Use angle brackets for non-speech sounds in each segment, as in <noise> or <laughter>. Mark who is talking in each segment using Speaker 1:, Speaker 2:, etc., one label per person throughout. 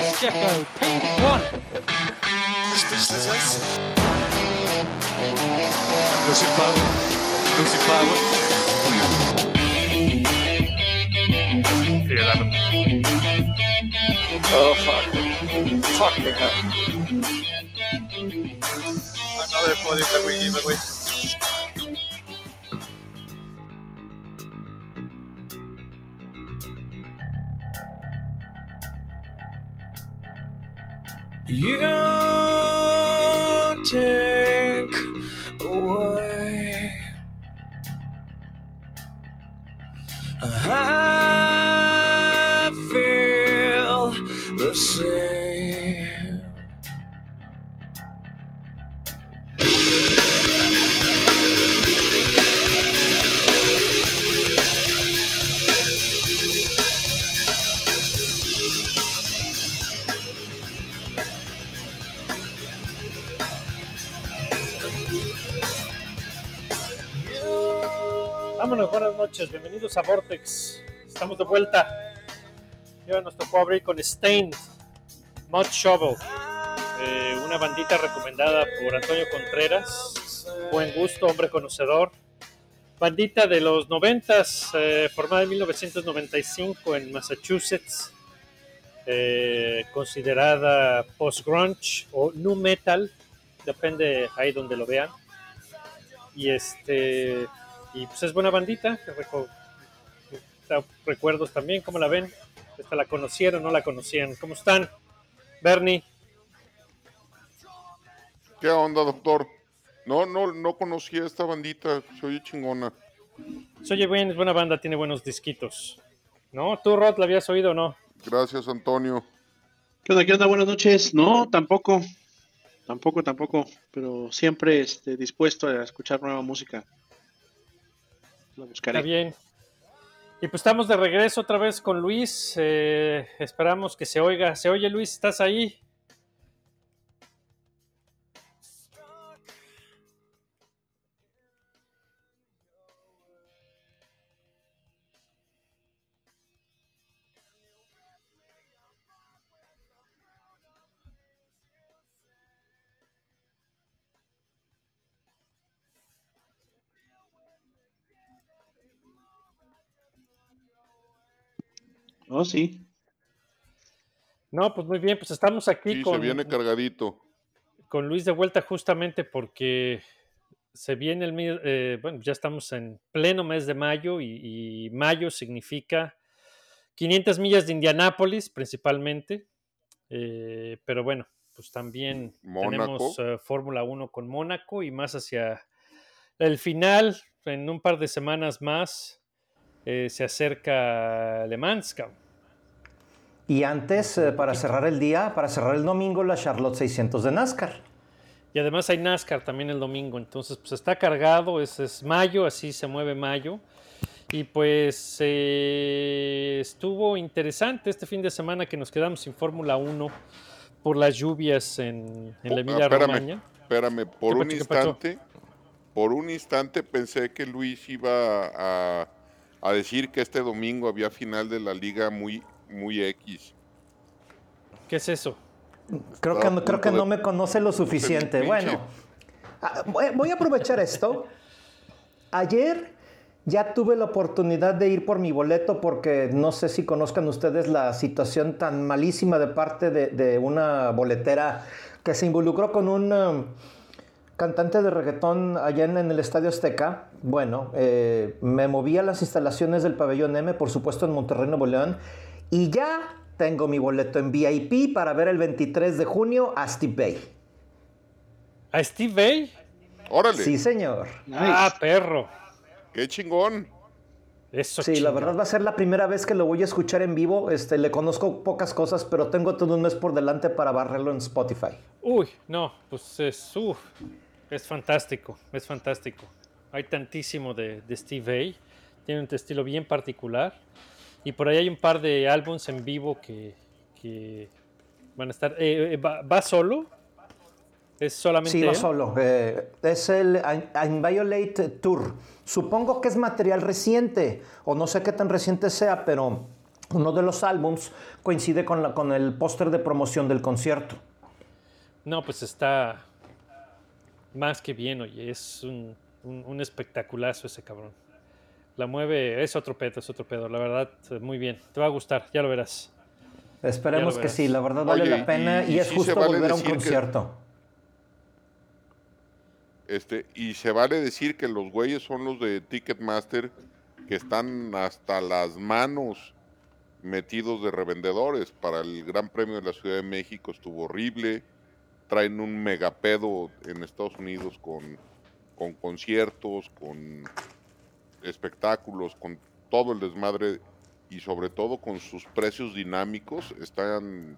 Speaker 1: Yes, Jeffo. P1.
Speaker 2: Speechless.
Speaker 3: Lucy Flower. Lucy Flower.
Speaker 2: P11.
Speaker 4: Oh, fuck. Fuck me, hell.
Speaker 2: Another body that we give away.
Speaker 4: You
Speaker 1: know. Noches, bienvenidos a Vortex. Estamos de vuelta. Y ahora nos tocó abrir con Stained, Mud Shovel, eh, una bandita recomendada por Antonio Contreras. Buen gusto, hombre conocedor. Bandita de los 90, eh, formada en 1995 en Massachusetts, eh, considerada post-grunge o nu metal, depende ahí donde lo vean. Y este y pues es buena bandita, que reco- da recuerdos también, ¿cómo la ven? Esta la conocieron, no la conocían. ¿Cómo están? Bernie,
Speaker 5: ¿Qué onda, doctor? No, no, no conocía esta bandita, se oye chingona.
Speaker 1: se oye bien, es buena banda, tiene buenos disquitos. ¿No? ¿Tú, Rod, la habías oído o no?
Speaker 5: Gracias, Antonio.
Speaker 6: ¿Qué onda? ¿Qué onda? Buenas noches. No, tampoco. Tampoco, tampoco. Pero siempre este, dispuesto a escuchar nueva música. La buscaré.
Speaker 1: Está bien. Y pues estamos de regreso otra vez con Luis. eh, esperamos que se oiga. ¿Se oye, Luis? ¿Estás ahí?
Speaker 6: Oh, sí.
Speaker 1: No, pues muy bien, pues estamos aquí
Speaker 5: Sí,
Speaker 1: con,
Speaker 5: se viene cargadito.
Speaker 1: con Luis de vuelta justamente porque se viene el eh, bueno, ya estamos en pleno mes de mayo y, y mayo significa 500 millas de Indianápolis principalmente, eh, pero bueno, pues también
Speaker 5: Mónaco.
Speaker 1: tenemos eh, Fórmula 1 con Mónaco y más hacia el final, en un par de semanas más, eh, se acerca Le Mans. cabrón.
Speaker 7: Y antes, eh, para cerrar el día, para cerrar el domingo, la Charlotte 600 de NASCAR.
Speaker 1: Y además hay NASCAR también el domingo, entonces pues está cargado, es, es mayo, así se mueve mayo. Y pues eh, estuvo interesante este fin de semana que nos quedamos sin Fórmula 1 por las lluvias en, en la
Speaker 5: Ah,
Speaker 1: Emilia
Speaker 5: espérame,
Speaker 1: Romagna.
Speaker 5: espérame, por
Speaker 1: ¿Qué
Speaker 5: un instante, por un instante pensé que Luis iba a, a decir que este domingo había final de la liga muy, muy X.
Speaker 1: ¿Qué es eso?
Speaker 7: Creo
Speaker 5: Estaba
Speaker 7: que, no- creo que no me conoce lo suficiente. Bueno, ah, voy voy a aprovechar esto. Ayer ya tuve la oportunidad de ir por mi boleto porque no sé si conozcan ustedes la situación tan malísima de parte de, de una boletera que se involucró con un um, cantante de reggaetón allá en, en el Estadio Azteca. Bueno, eh, me moví a las instalaciones del pabellón M, por supuesto en Monterrey, Nuevo León, y ya tengo mi boleto en VIP para ver el 23 de junio a Steve Bay.
Speaker 1: ¿A Steve Bay?
Speaker 5: Órale,
Speaker 7: Sí, señor.
Speaker 6: Nice.
Speaker 1: Ah, perro.
Speaker 5: qué chingón.
Speaker 1: Eso
Speaker 7: Sí, la
Speaker 1: chinga.
Speaker 7: verdad va a ser la primera vez que lo voy a escuchar en vivo. Este, le conozco pocas cosas, pero tengo todo un mes por delante para barrerlo en Spotify.
Speaker 1: Uy, no, pues es, uf, es fantástico, es fantástico. Hay tantísimo de, de Steve Vai, tiene un estilo bien particular. Y por ahí hay un par de álbums en vivo que, que van a estar. eh, eh, va, va solo? ¿Es solamente
Speaker 7: Sí, va
Speaker 1: él?
Speaker 7: solo. eh, es el Inviolate Tour. Supongo que es material reciente, o no sé qué tan reciente sea, pero uno de los álbums coincide con, la, con el póster de promoción del concierto.
Speaker 1: No, pues está más que bien, oye, es un, un- un espectaculazo ese cabrón. La mueve, es otro pedo, es otro pedo, la verdad, muy bien. Te va a gustar, ya lo verás.
Speaker 7: Esperemos que sí, la verdad vale
Speaker 5: Oye,
Speaker 7: la pena
Speaker 5: y-
Speaker 7: y,
Speaker 5: y
Speaker 7: es
Speaker 5: sí
Speaker 7: justo
Speaker 5: vale
Speaker 7: volver a un
Speaker 5: que-
Speaker 7: concierto.
Speaker 5: Este, y se vale decir que los güeyes son los de Ticketmaster que están hasta las manos metidos de revendedores. Para el Gran Premio de la Ciudad de México estuvo horrible. Traen un megapedo en Estados Unidos con, con conciertos, con espectáculos, con todo el desmadre y sobre todo con sus precios dinámicos están,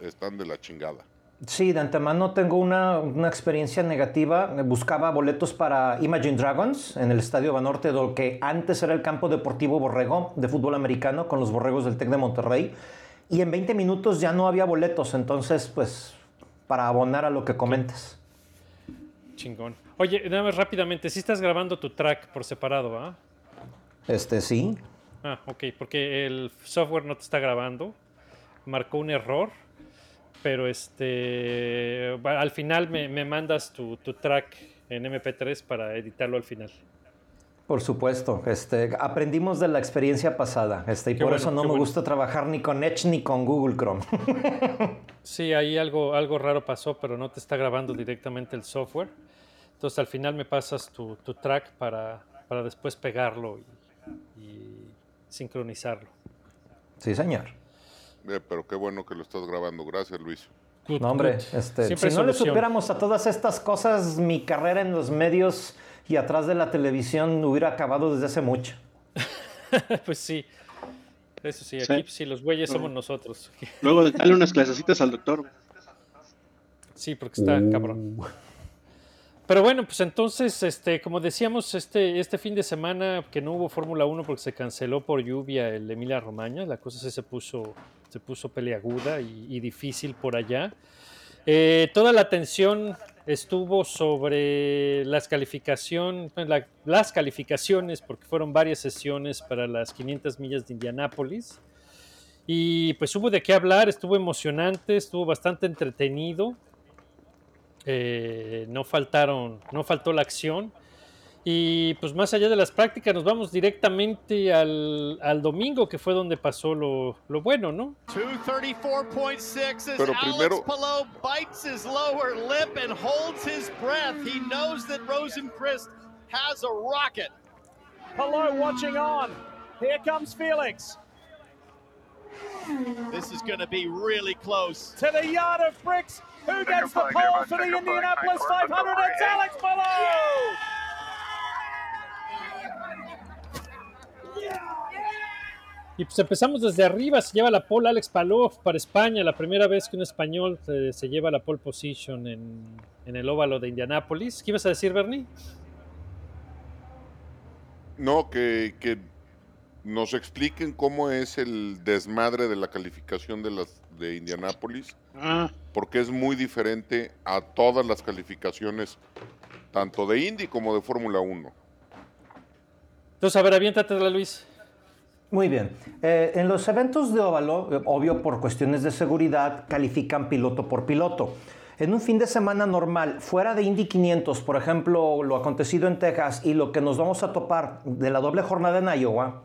Speaker 5: están de la chingada.
Speaker 7: Sí, de antemano tengo una, una experiencia negativa. Buscaba boletos para Imagine Dragons en el Estadio Banorte, lo que antes era el campo deportivo Borrego de fútbol americano con los Borregos del TEC de Monterrey. Y en 20 minutos ya no había boletos, entonces pues para abonar a lo que comentas.
Speaker 1: Chingón. Oye, nada más rápidamente, si estás grabando tu track por separado, ¿ah?
Speaker 7: Este sí.
Speaker 1: Ah, ok, porque el software no te está grabando, marcó un error, pero este, al final me, me mandas tu, tu track en MP3 para editarlo al final.
Speaker 7: Por supuesto, este, aprendimos de la experiencia pasada, este, y
Speaker 1: Qué
Speaker 7: por
Speaker 1: bueno,
Speaker 7: eso no me
Speaker 1: bueno.
Speaker 7: gusta trabajar ni con Edge ni con Google Chrome. <laughs>
Speaker 1: Sí, ahí algo, algo raro pasó, pero no te está grabando directamente el software. Entonces al final me pasas tu, tu track para, para después pegarlo y, y sincronizarlo.
Speaker 7: sí, señor.
Speaker 5: Eh, pero qué bueno que lo estás grabando. Gracias, Luis.
Speaker 1: Good,
Speaker 7: No, hombre, este, si no le supiéramos a todas estas cosas, mi carrera en los medios y atrás de la televisión hubiera acabado desde hace mucho. <laughs>
Speaker 1: pues sí. Eso sí, aquí sí, los güeyes somos nosotros. <laughs>
Speaker 6: Luego dale unas clasecitas al doctor.
Speaker 1: Sí, porque está cabrón. Pero bueno, pues entonces, este, como decíamos, este, este fin de semana que no hubo Fórmula 1 porque se canceló por lluvia el Emilia Romagna, la cosa sí se puso, se puso peleaguda y, y difícil por allá. Eh, toda la atención estuvo sobre las la- las calificaciones, porque fueron varias sesiones para las 500 millas de Indianápolis. Y pues hubo de qué hablar, estuvo emocionante, estuvo bastante entretenido. Eh, no faltaron, no faltó la acción. Y pues más allá de las prácticas, nos vamos directamente al, al domingo, que fue donde pasó lo, lo bueno, ¿no?
Speaker 2: 234.6 as
Speaker 5: Pero
Speaker 2: Alex
Speaker 5: primero-
Speaker 2: Palou bites his lower lip and holds his breath. He knows that Rosenquist has a rocket.
Speaker 8: Hello, watching on. Here comes Felix
Speaker 2: This is going to be really close.
Speaker 8: to the yard of bricks. Who gets the pole for the Indianapolis 500? It's Alex Palou.
Speaker 1: Y pues empezamos desde arriba, se lleva la pole Alex Palou para España, la primera vez que un español se lleva la pole position en, en el óvalo de Indianápolis. ¿Qué ibas a decir, Bernie?
Speaker 5: No, que, que nos expliquen cómo es el desmadre de la calificación de las de Indianápolis,
Speaker 6: Ah,
Speaker 5: porque es muy diferente a todas las calificaciones, tanto de Indy como de Fórmula 1.
Speaker 1: Entonces, a ver, aviéntatela, Luis.
Speaker 7: Muy bien. Eh, en los eventos de óvalo, eh, obvio por cuestiones de seguridad, califican piloto por piloto. En un fin de semana normal, fuera de Indy 500, por ejemplo, lo acontecido en Texas y lo que nos vamos a topar de la doble jornada en Iowa,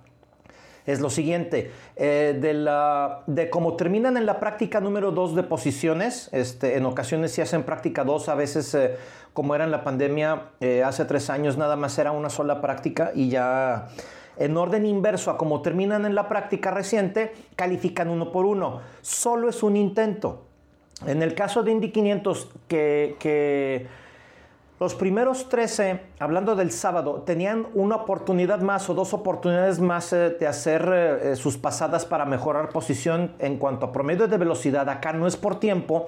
Speaker 7: es lo siguiente, eh, de, la, de cómo terminan en la práctica número 2 de posiciones, este, en ocasiones se hacen práctica 2, a veces eh, como era en la pandemia, eh, hace tres años nada más era una sola práctica y ya en orden inverso a como terminan en la práctica reciente, califican uno por uno. Solo es un intento. En el caso de Indy 500, que, que los primeros 13, hablando del sábado, tenían una oportunidad más o dos oportunidades más eh, de hacer eh, eh, sus pasadas para mejorar posición en cuanto a promedio de velocidad. Acá no es por tiempo.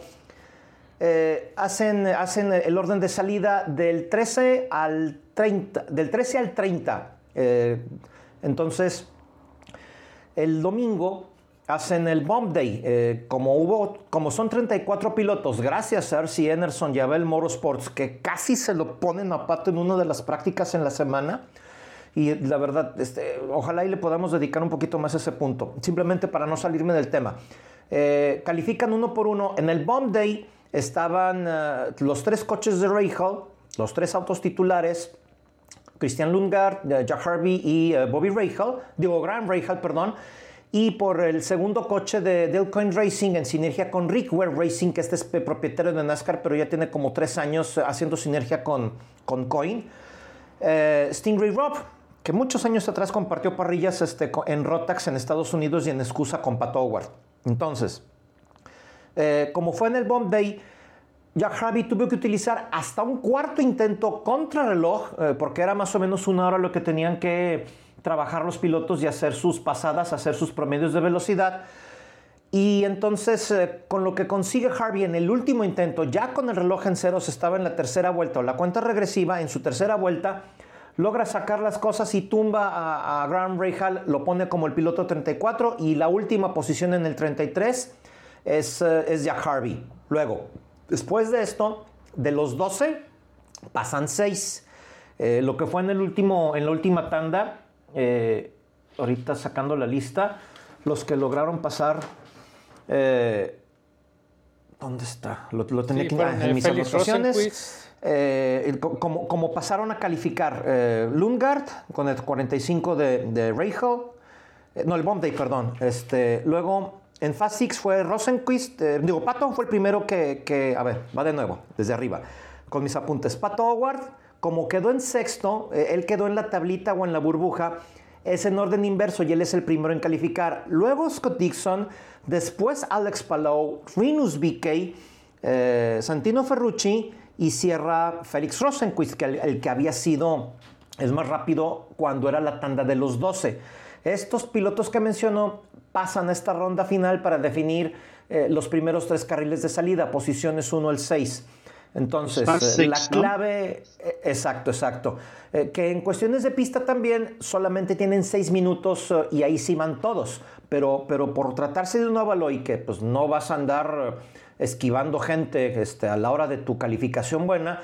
Speaker 7: Hacen, hacen el orden de salida del 13 al 30. Del 13 al 30. Eh, entonces, el domingo hacen el Bomb Day. Eh, como, hubo, como son 34 pilotos, gracias a RC Enerson y Abel Motorsports, que casi se lo ponen a pato en una de las prácticas en la semana, Y la verdad, este, ojalá y le podamos dedicar un poquito más a ese punto, simplemente para no salirme del tema. Eh, califican uno por uno. En el Bomb Day estaban eh, los tres coches de Rahal, los tres autos titulares, Christian Lundgaard, eh, Jack Harvey y eh, Bobby Rahal, digo Graham Rahal, perdón. Y por el segundo coche de Delcoin Racing en sinergia con Rick Ware Racing, que este es propietario de NASCAR, pero ya tiene como tres años haciendo sinergia con, con Coin. Eh, Stingray Rob, que muchos años atrás compartió parrillas este, en Rotax en Estados Unidos y en Excusa con Pat Howard. Entonces, eh, como fue en el Bomb Day, Jack Harvey tuvo que utilizar hasta un cuarto intento contra reloj, eh, porque era más o menos una hora lo que tenían que trabajar los pilotos y hacer sus pasadas, hacer sus promedios de velocidad. Y entonces, eh, con lo que consigue Harvey en el último intento, ya con el reloj en ceros, estaba en la tercera vuelta o la cuenta regresiva, en su tercera vuelta, logra sacar las cosas y tumba a, a Graham Rahal, lo pone como el piloto 34 y la última posición en el 33 es, eh, es Jack Harvey. Luego, después de esto, de los 12, pasan 6. lo que fue en, el último, en la última tanda, eh, ahorita sacando la lista, los que lograron pasar. eh, ¿Dónde está? Lo, lo tenía
Speaker 1: Sí,
Speaker 7: ah, en mis anotaciones. Eh, como, como pasaron a calificar eh, Lundgaard con el 45 de, de eh, no, el Bomb Day, perdón. Este, luego en Fast Six fue Rosenquist, digo, Pato fue el primero que, que- a ver, va de nuevo, desde arriba, con mis apuntes. Pato Howard, como quedó en sexto, eh, él quedó en la tablita o en la burbuja, es en orden inverso y él es el primero en calificar. Luego Scott Dixon, después Alex Palou, Rinus BK, eh, Santino Ferrucci y cierra Félix Rosenquist, que el, el que había sido el más rápido cuando era la tanda de los 12. Estos pilotos que mencionó pasan a esta ronda final para definir eh, los primeros tres carriles de salida, posiciones 1 al 6. Entonces, eh, la clave, eh, exacto, exacto. Eh, que en cuestiones de pista también solamente tienen seis minutos y ahí sí van todos. Pero, pero por tratarse de un óvalo y que pues no vas a andar esquivando gente este, a la hora de tu calificación buena,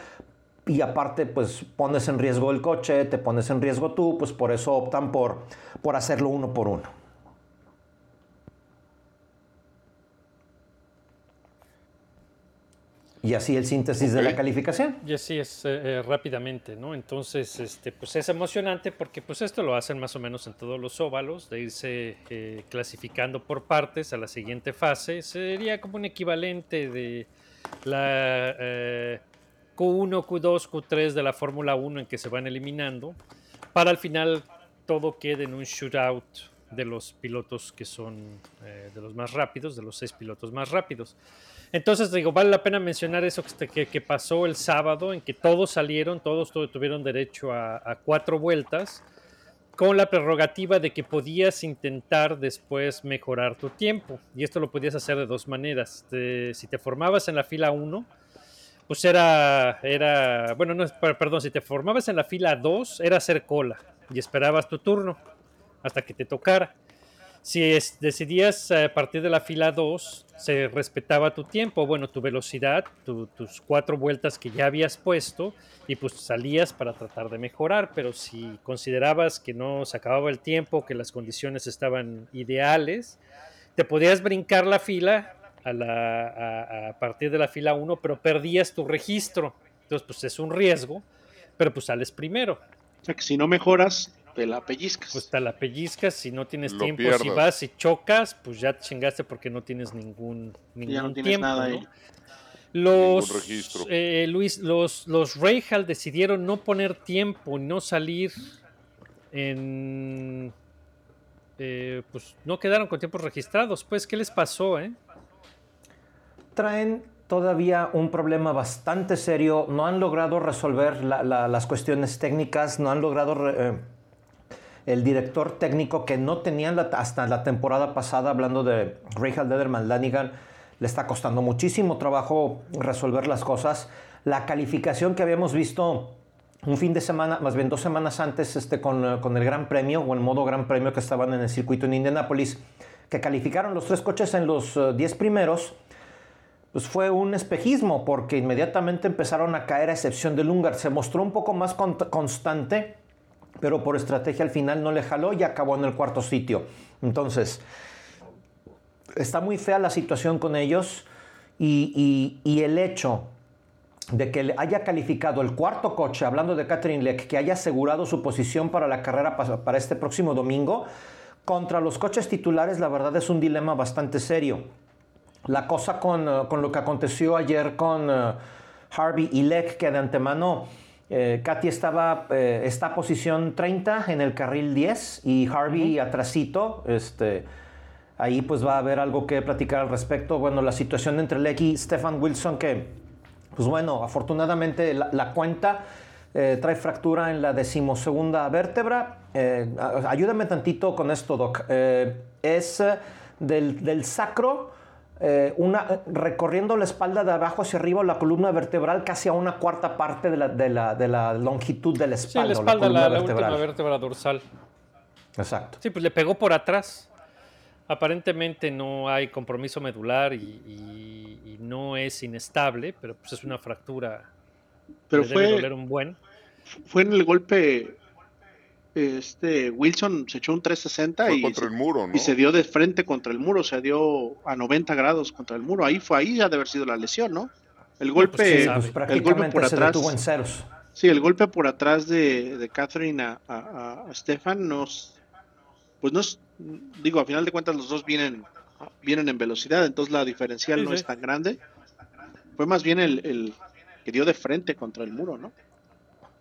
Speaker 7: y aparte pues pones en riesgo el coche, te pones en riesgo tú, pues por eso optan por, por hacerlo uno por uno. Y así el síntesis de la calificación.
Speaker 1: Y así es eh, eh, rápidamente, ¿no? Entonces, este, pues es emocionante porque pues esto lo hacen más o menos en todos los óvalos, de irse eh, clasificando por partes a la siguiente fase. Sería como un equivalente de la eh, Q1, Q2, Q3 de la Fórmula 1 en que se van eliminando, para al final todo quede en un shootout de los pilotos que son eh, de los más rápidos, de los seis pilotos más rápidos. Entonces, digo, vale la pena mencionar eso que, que- que pasó el sábado, en que todos salieron, todos tu- tuvieron derecho a, cuatro vueltas, con la prerrogativa de que podías intentar después mejorar tu tiempo. Y esto lo podías hacer de dos maneras. Si te formabas en la fila 1, pues era, era, bueno, no, per- perdón, si te formabas en la fila 2, era hacer cola y esperabas tu turno hasta que te tocara. Si decidías eh, partir de la fila 2, se respetaba tu tiempo, bueno, tu velocidad, tu- tus cuatro vueltas que ya habías puesto, y pues salías para tratar de mejorar, pero si considerabas que no se acababa el tiempo, que las condiciones estaban ideales, te podías brincar la fila a, a- a partir de la fila 1, pero perdías tu registro. Entonces, pues es un riesgo, pero pues sales primero.
Speaker 6: O sea que si no mejoras, te la pellizcas.
Speaker 1: Pues te la pellizcas, si no tienes
Speaker 5: Lo
Speaker 1: tiempo, si vas y chocas, pues ya te chingaste porque no tienes ningún, ningún
Speaker 6: ya no tienes
Speaker 1: tiempo.
Speaker 6: nada
Speaker 1: ¿no?
Speaker 6: ahí.
Speaker 1: Los, eh, Luis, los, los decidieron no poner tiempo, no salir en... eh, pues no quedaron con tiempos registrados. Pues, ¿qué les pasó, eh?
Speaker 7: traen todavía un problema bastante serio. No han logrado resolver la- la- las cuestiones técnicas, no han logrado re- eh, el director técnico que no tenían la- hasta la temporada pasada, hablando de Rahal Lederman Lanigan, le está costando muchísimo trabajo resolver las cosas. La calificación que habíamos visto un fin de semana, más bien dos semanas antes, este, con, eh, con el Gran Premio o el modo Gran Premio que estaban en el circuito en Indianápolis, que calificaron los tres coches en los eh, 10 primeros, pues fue un espejismo porque inmediatamente empezaron a caer a excepción de Lungard. Se mostró un poco más con- constante pero por estrategia al final no le jaló y acabó en el cuarto sitio. Entonces, está muy fea la situación con ellos y, el hecho de que haya calificado el cuarto coche, hablando de Catherine Leck, que haya asegurado su posición para la carrera pa- para este próximo domingo, contra los coches titulares, la verdad es un dilema bastante serio. La cosa con, eh, con lo que aconteció ayer con eh, Harvey y Leck, que de antemano eh, Katy estaba, eh, está posición 30 en el carril 10 y Harvey atrasito, este, ahí pues va a haber algo que platicar al respecto. Bueno, la situación entre Leck y Stefan Wilson que pues bueno, afortunadamente la, la cuenta eh, trae fractura en la decimosegunda vértebra. Eh, ayúdame tantito con esto, Doc. Eh, es del, del sacro, eh, una, recorriendo la espalda de abajo hacia arriba, la columna vertebral, casi a una cuarta parte de la, de la, de la longitud de la
Speaker 1: Sí,
Speaker 7: espalda.
Speaker 1: la
Speaker 7: o
Speaker 1: espalda, la, la última vértebra dorsal.
Speaker 7: Exacto.
Speaker 1: Sí, pues le pegó por atrás. Aparentemente no hay compromiso medular y, y- y no es inestable, pero pues es una fractura.
Speaker 6: Pero
Speaker 1: le debe
Speaker 6: fue,
Speaker 1: doler un buen.
Speaker 6: fue en el golpe. Este Wilson se echó un 360
Speaker 5: Fue
Speaker 6: y,
Speaker 5: contra
Speaker 6: se,
Speaker 5: el muro, ¿no?
Speaker 6: y se dio de frente contra el muro, se dio a 90 grados contra el muro. Ahí fue ahí ya de haber sido la lesión, ¿no? El golpe,
Speaker 1: pues, quién
Speaker 7: Sí, pues
Speaker 6: el golpe por atrás.
Speaker 7: detuvo en ceros.
Speaker 6: Sí, el golpe por atrás de, de Catherine a, a, a Stefan nos, pues no es, digo, a final de cuentas los dos vienen, vienen en velocidad, entonces la diferencial
Speaker 1: Sí,
Speaker 6: no
Speaker 1: sí.
Speaker 6: es tan grande. Fue más bien el, el que dio de frente contra el muro, ¿no?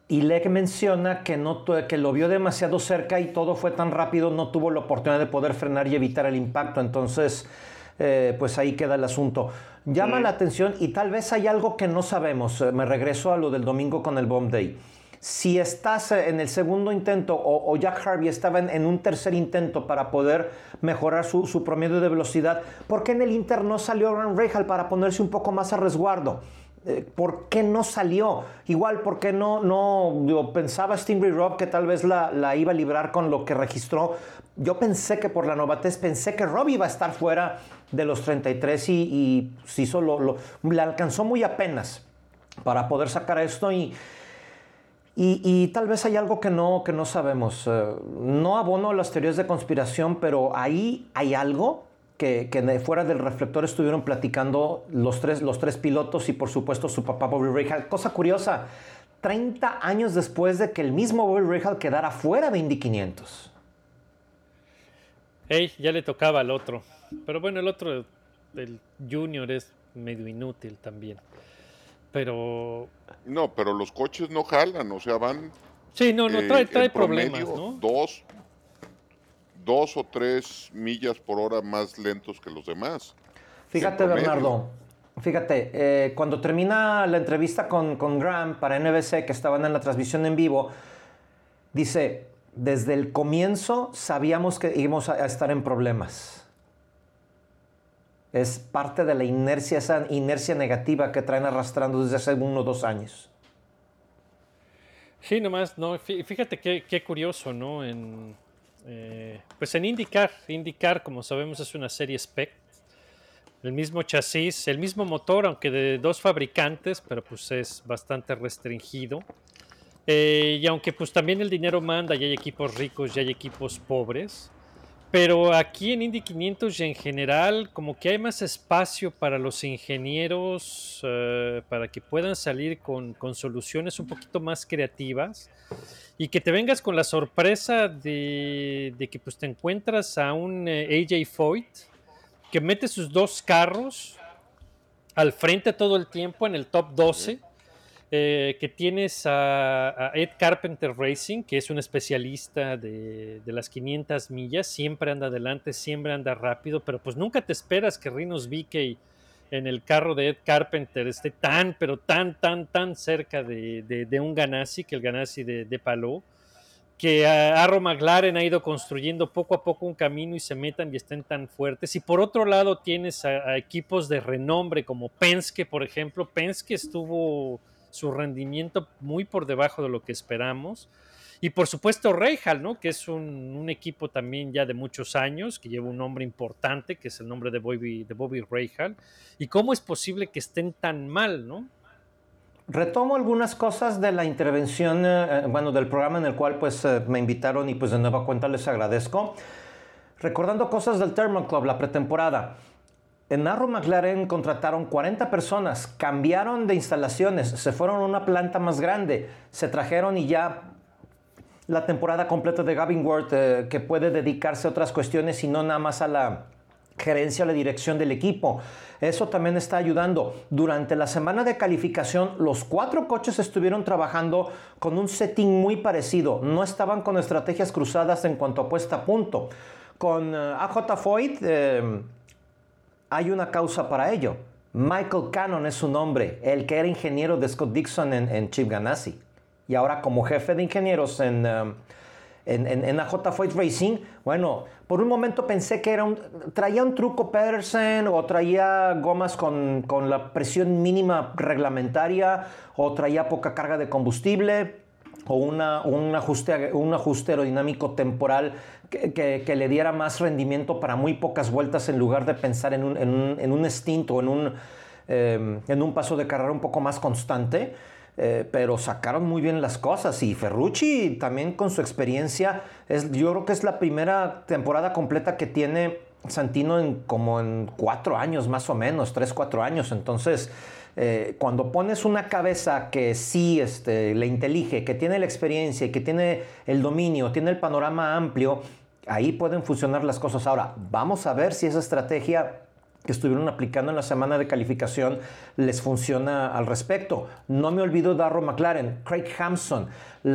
Speaker 7: Y Leck menciona que, no, que lo vio demasiado cerca y todo fue tan rápido, no tuvo la oportunidad de poder frenar y evitar el impacto. Entonces, eh, pues ahí queda el asunto. Llama la atención y tal vez hay algo que no sabemos. Eh, Me regreso a lo del domingo con el Bomb Day. Si estás eh, en el segundo intento o, o Jack Harvey estaba en, en un tercer intento para poder mejorar su, su promedio de velocidad, ¿por qué en el Inter no salió Grant Rahal para ponerse un poco más a resguardo? Eh, ¿Por qué no salió? Igual, ¿por qué no, no pensaba Stingray Rob que tal vez la, la iba a librar con lo que registró? Yo pensé que por la novatez, pensé que Rob iba a estar fuera de los 33 y, y hizo lo, lo- le alcanzó muy apenas para poder sacar esto y, y, y tal vez hay algo que no, que no sabemos. Eh, no abono las teorías de conspiración, pero ahí hay algo que, fuera del reflector estuvieron platicando los tres, los tres pilotos y por supuesto su papá Bobby Rahal. Cosa curiosa, 30 años después de que el mismo Bobby Rahal quedara fuera de Indy 500.
Speaker 1: Ey, ya le tocaba al otro. Pero bueno, el otro, el Junior, es medio inútil también. Pero.
Speaker 5: No, pero los coches no jalan, o sea, van
Speaker 1: Sí, no, no,
Speaker 5: eh,
Speaker 1: trae,
Speaker 5: en
Speaker 1: trae problemas, ¿no?
Speaker 5: Dos, dos o tres millas por hora más lentos que los demás.
Speaker 7: Fíjate. Bernardo, fíjate, eh, cuando termina la entrevista con, con Graham para NBC, que estaban en la transmisión en vivo, dice, desde el comienzo sabíamos que íbamos a, a estar en problemas. Es parte de la inercia, esa inercia negativa que traen arrastrando desde hace uno o dos años.
Speaker 1: Sí, nomás, no, fí- fíjate qué, qué curioso, ¿no? En, eh, pues en IndyCar, IndyCar, como sabemos, es una serie spec. El mismo chasis, el mismo motor, aunque de dos fabricantes, pero pues es bastante restringido. Eh, y aunque pues también el dinero manda y hay equipos ricos y hay equipos pobres. Pero aquí en Indy 500 y en general, como que hay más espacio para los ingenieros, eh, para que puedan salir con, con soluciones un poquito más creativas y que te vengas con la sorpresa de, que pues, te encuentras a un eh, AJ Foyt que mete sus dos carros al frente todo el tiempo en el top 12 eh, que tienes a, Ed Carpenter Racing, que es un especialista de, las 500 millas, siempre anda adelante, siempre anda rápido, pero pues nunca te esperas que Rinos Vickey en el carro de Ed Carpenter esté tan, pero tan, tan, tan cerca de, un Ganassi, que el Ganassi de, de que a Arrow McLaren ha ido construyendo poco a poco un camino y se metan y estén tan fuertes. Y por otro lado tienes a equipos de renombre como Penske, por ejemplo. Penske estuvo su rendimiento muy por debajo de lo que esperamos. Y por supuesto Rahal, ¿no? Que es un, equipo también ya de muchos años, que lleva un nombre importante, que es el nombre de Bobby, de Bobby. ¿Y cómo es posible que estén tan mal, ¿no?
Speaker 7: retomo algunas cosas de la intervención, eh, bueno, del programa en el cual pues eh, me invitaron y pues de nueva cuenta les agradezco. Recordando cosas del Thermal Club, la pretemporada. En Arrow McLaren contrataron 40 personas, cambiaron de instalaciones, se fueron a una planta más grande, se trajeron y ya la temporada completa de Gavin Ward, eh, que puede dedicarse a otras cuestiones y no nada más a la gerencia o la dirección del equipo. Eso también está ayudando. Durante la semana de calificación, los cuatro coches estuvieron trabajando con un setting muy parecido. No estaban con estrategias cruzadas en cuanto a puesta a punto. Con eh, AJ Foyt eh, hay una causa para ello. Michael Cannon es su nombre, el que era ingeniero de Scott Dixon en, Chip Ganassi. Y ahora como jefe de ingenieros en, um, en, en, en Racing, bueno, por un momento pensé que era un, traía un truco Pedersen o traía gomas con, con la presión mínima reglamentaria o traía poca carga de combustible o una, un, ajuste, un ajuste aerodinámico temporal que, le diera más rendimiento para muy pocas vueltas en lugar de pensar en un, en un, en un stint o en un, eh, en un paso de carrera un poco más constante. Eh, pero sacaron muy bien las cosas y Ferrucci también con su experiencia, es, yo creo que es la primera temporada completa que tiene Santino en como en cuatro años más o menos, tres, cuatro años, entonces eh, cuando pones una cabeza que sí este, le intelige, que tiene la experiencia que tiene el dominio, tiene el panorama amplio, ahí pueden funcionar las cosas. Ahora, vamos a ver si esa estrategia que estuvieron aplicando en la semana de calificación les funciona al respecto. No me olvido de Arrow McLaren, Craig Hampson,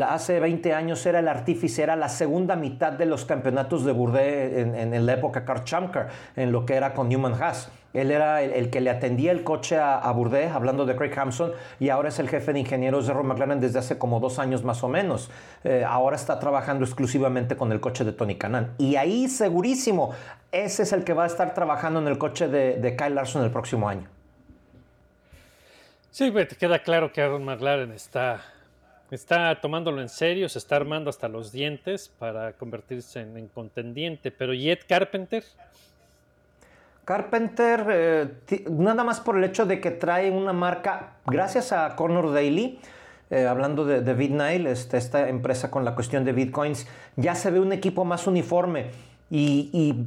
Speaker 7: hace 20 años era el artífice, era la segunda mitad de los campeonatos de Bourdais en, la época Kurt Chamker, en lo que era con Newman Haas. Él era el, que le atendía el coche a, a hablando de Craig Hampson, y ahora es el jefe de ingenieros de Arrow McLaren desde hace como dos años más o menos. Eh, ahora está trabajando exclusivamente con el coche de Tony Canan. Y ahí segurísimo, ese es el que va a estar trabajando en el coche de, de Kyle Larson el próximo año.
Speaker 1: Sí, te queda claro que Aaron McLaren está, está tomándolo en serio, se está armando hasta los dientes para convertirse en, en contendiente. Pero Jet Carpenter.
Speaker 7: Carpenter, eh, nada más por el hecho de que trae una marca, gracias a Connor Daly, eh, hablando de, de BitNile, este, esta empresa con la cuestión de bitcoins, ya se ve un equipo más uniforme. Y, y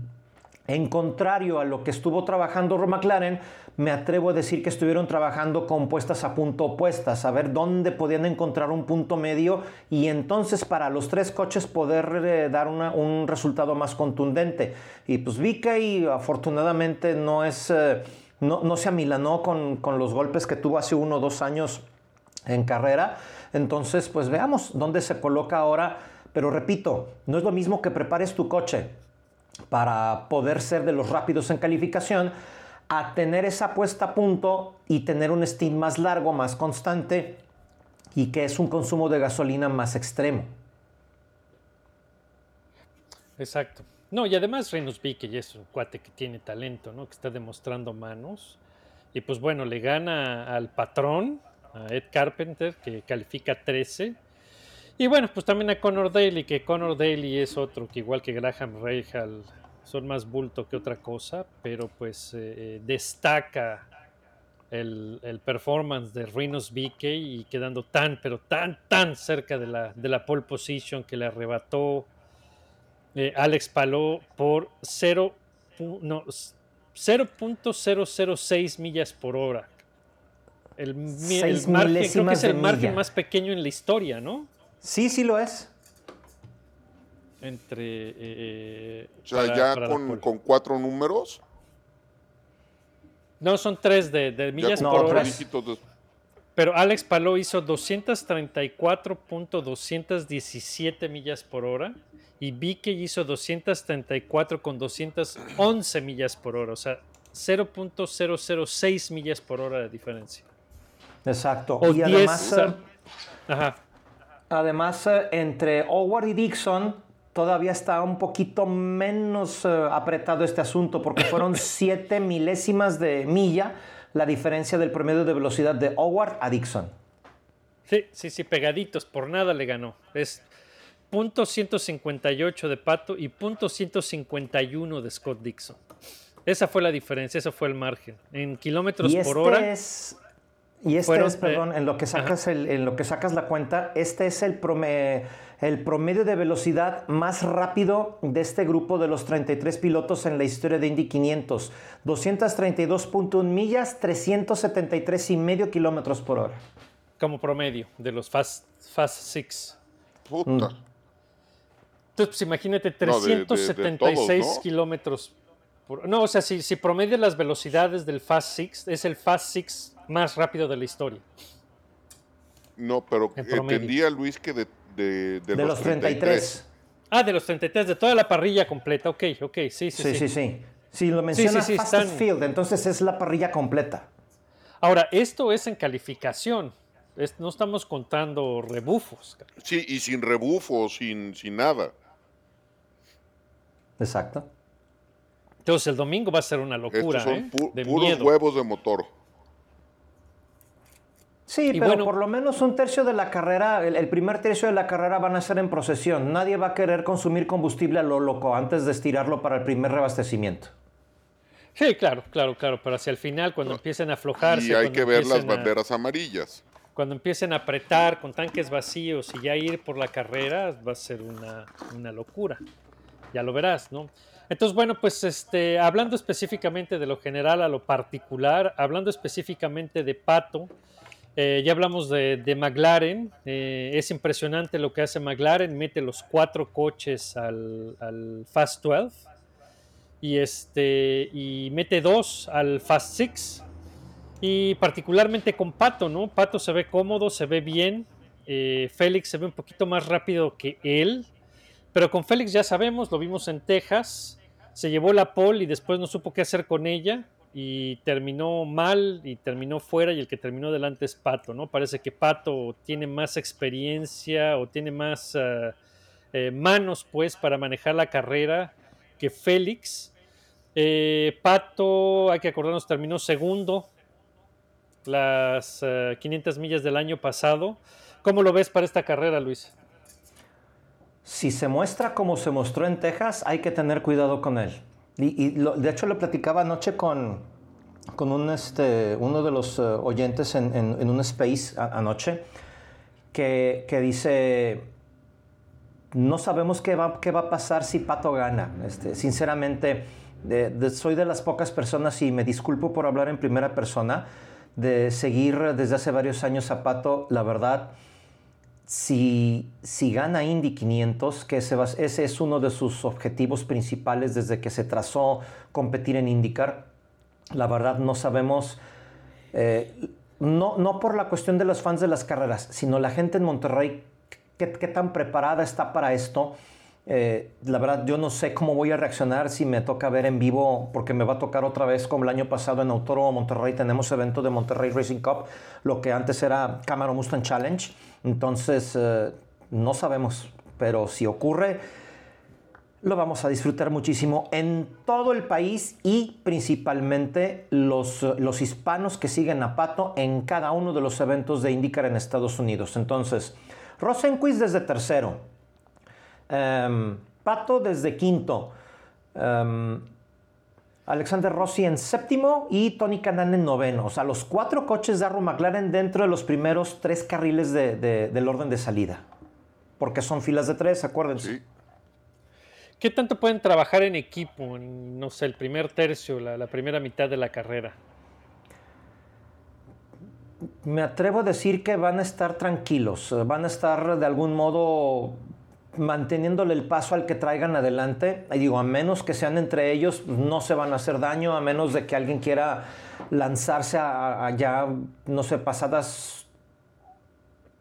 Speaker 7: en contrario a lo que estuvo trabajando Ron McLaren, me atrevo a decir que estuvieron trabajando con puestas a punto opuestas, a ver dónde podían encontrar un punto medio y entonces para los tres coches poder eh, dar un resultado más contundente. Y pues VK afortunadamente no es... Eh, no, no, se amilanó con, con los golpes que tuvo hace uno o dos años en carrera. Entonces, pues veamos dónde se coloca ahora. Pero repito, no es lo mismo que prepares tu coche para poder ser de los rápidos en calificación, a tener esa puesta a punto y tener un steam más largo, más constante y que es un consumo de gasolina más extremo.
Speaker 1: Exacto. No, y además Reynolds B, que ya es un cuate que tiene talento, ¿no? Que está demostrando manos. Y pues bueno, le gana al patrón, a Ed Carpenter, que califica 13 y bueno, pues también a Connor Daly, que Connor Daly es otro que igual que Graham Rahal son más bulto que otra cosa, pero pues eh, destaca el, el, performance de Rinos BK y quedando tan, pero tan, tan cerca de la, de la pole position que le arrebató eh, Alex Palou por 0, no, 0.006 millas por hora. El, el margen, creo que es el margen más pequeño en la historia, ¿no?
Speaker 7: Sí, sí lo es.
Speaker 1: Entre. Eh,
Speaker 5: o sea, para, ya para con, con, cuatro números.
Speaker 1: No, son tres de, de millas
Speaker 5: no,
Speaker 1: por hora.
Speaker 5: De...
Speaker 1: Pero Alex Palou hizo 234.217 millas por hora y Vicky hizo 234 con 211 millas por hora, o sea, 0.006 millas por hora de diferencia.
Speaker 7: Exacto.
Speaker 1: O
Speaker 7: y
Speaker 1: 10,
Speaker 7: además,
Speaker 1: o sea, ajá.
Speaker 7: Además, eh, entre Howard y Dixon todavía está un poquito menos eh, apretado este asunto porque fueron <laughs> 7 milésimas de milla la diferencia del promedio de velocidad de Howard a Dixon.
Speaker 1: Sí, sí, sí, pegaditos, por nada le ganó. Es punto .158 de Pato y punto .151 de Scott Dixon. Esa fue la diferencia, ese fue el margen. En kilómetros
Speaker 7: y este
Speaker 1: por hora.
Speaker 7: Es, Y este
Speaker 1: Fueron,
Speaker 7: es, perdón,
Speaker 1: eh,
Speaker 7: en lo que sacas el- en lo que sacas la cuenta, este es el, prome- el promedio de velocidad más rápido de este grupo de los 33 pilotos en la historia de Indy 500. 232.1 millas, 373 y medio kilómetros por hora.
Speaker 1: como promedio de los Fast, Fast Six.
Speaker 5: Puta.
Speaker 7: Mm.
Speaker 1: Entonces, pues imagínate,
Speaker 5: No, de- de- de
Speaker 1: 376
Speaker 5: todos, ¿no?
Speaker 1: kilómetros por No, o sea, si, si promedio las velocidades del Fast Six, es el Fast Six más rápido de la historia.
Speaker 5: No, pero entendía Luis que de, de, de
Speaker 7: De, los 33.
Speaker 1: Ah, de los 33, de toda la parrilla completa. Ok, ok, sí, sí,
Speaker 7: Sí,
Speaker 1: sí.
Speaker 7: sí, sí. Si lo menciona
Speaker 1: sí,
Speaker 7: Fastest
Speaker 1: están-
Speaker 7: Field, entonces es la parrilla completa.
Speaker 1: Ahora, esto es en calificación. Es- no estamos contando rebufos.
Speaker 5: Sí, y sin rebufo, sin, sin nada.
Speaker 7: Exacto.
Speaker 1: Entonces, el domingo va a ser una locura,
Speaker 5: Estos son
Speaker 1: ¿eh?
Speaker 5: pu-
Speaker 1: De
Speaker 5: puros
Speaker 1: miedo.
Speaker 5: huevos de motor.
Speaker 7: Sí,
Speaker 1: Y
Speaker 7: pero
Speaker 1: bueno-
Speaker 7: por lo menos un tercio de la carrera, el, el primer tercio de la carrera van a ser en procesión. Nadie va a querer consumir combustible a lo loco antes de estirarlo para el primer reabastecimiento.
Speaker 1: Sí, claro, claro, claro. Pero hacia el final, cuando empiecen a aflojarse.
Speaker 5: Y hay
Speaker 1: cuando
Speaker 5: que ver las
Speaker 1: a-
Speaker 5: banderas amarillas.
Speaker 1: cuando empiecen a apretar con tanques vacíos y ya ir por la carrera, va a ser una, una locura. Ya lo verás, ¿no? Entonces, bueno, pues este, hablando específicamente de lo general a lo particular, hablando específicamente de Pato, eh, ya hablamos de, McLaren, eh, es impresionante lo que hace McLaren, mete los cuatro coches al, al Fast 12 y, este, y mete dos al Fast 6 y particularmente con Pato, ¿no? Pato se ve cómodo, se ve bien. eh, Félix se ve un poquito más rápido que él. Pero con Félix ya sabemos, lo vimos en Texas. Se llevó la pole y después no supo qué hacer con ella. Y terminó mal y terminó fuera. Y el que terminó delante es Pato, ¿no? Parece que Pato tiene más experiencia o tiene más eh, eh, manos, pues, para manejar la carrera que Félix. Eh, Pato, hay que acordarnos, terminó segundo las eh, 500 millas del año pasado. ¿Cómo lo ves para esta carrera, Luis?
Speaker 7: Si se muestra como se mostró en Texas, hay que tener cuidado con él. De hecho lo platicaba anoche con, con un, este, uno de los eh, oyentes en, en- un space anoche, que, que dice, no sabemos qué va, qué va a pasar si Pato gana. Este, sinceramente, soy de las pocas personas, y me disculpo por hablar en primera persona, de seguir desde hace varios años a Pato, la verdad, si, si gana Indy 500, que ese, es uno de sus objetivos principales desde que se trazó competir en IndyCar, la verdad no sabemos, eh, no, no por la cuestión de los fans de las carreras, sino la gente en Monterrey, qué, qué tan preparada está para esto. Eh, la verdad, yo no sé cómo voy a reaccionar si me toca ver en vivo, porque me va a tocar otra vez como el año pasado en Autódromo Monterrey. Tenemos evento de Monterrey Racing Cup, lo que antes era Camaro Mustang Challenge. Entonces, eh, no sabemos, pero si ocurre, lo vamos a disfrutar muchísimo en todo el país y principalmente los, los hispanos que siguen a Pato en cada uno de los eventos de IndyCar en Estados Unidos. Entonces, Rosenquist desde tercero, em, Pato desde quinto, em, Alexander Rossi en séptimo y Tony Canan en noveno. O sea, los cuatro coches de Arrow McLaren dentro de los primeros tres carriles de- de- del orden de salida. Porque son filas de tres, acuérdense.
Speaker 5: Sí.
Speaker 1: ¿Qué tanto pueden trabajar en equipo en, no sé, el primer tercio, la, la primera mitad de la carrera?
Speaker 7: Me atrevo a decir que van a estar tranquilos, eh, van a estar de algún modo manteniéndole el paso al que traigan adelante. Y digo, a menos que sean entre ellos, no se van a hacer daño, a menos de que alguien quiera lanzarse a, a ya, no sé, pasadas,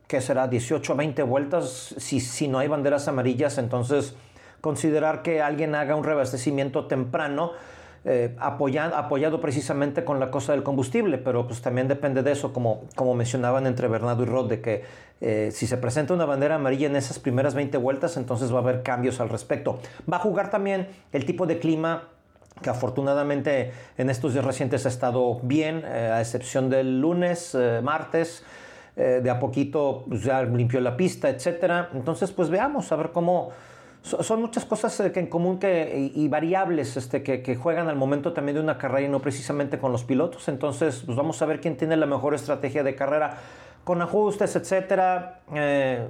Speaker 7: ¿qué será? 18 o 20 vueltas, si, si no hay banderas amarillas, entonces considerar que alguien haga un reabastecimiento temprano eh, apoya- apoyado precisamente con la cosa del combustible, pero pues también depende de eso, como, como mencionaban entre Bernardo y Rod, de que eh, si se presenta una bandera amarilla en esas primeras 20 vueltas, entonces va a haber cambios al respecto. Va a jugar también el tipo de clima que afortunadamente en estos días recientes ha estado bien, eh, a excepción del lunes, eh, martes, de a poquito pues, ya limpió la pista, etcétera. Entonces, pues veamos a ver cómo so- son muchas cosas que en común que, y, variables este, que, que juegan al momento también de una carrera y no precisamente con los pilotos. Entonces, pues vamos a ver quién tiene la mejor estrategia de carrera con ajustes, etcétera. Eh,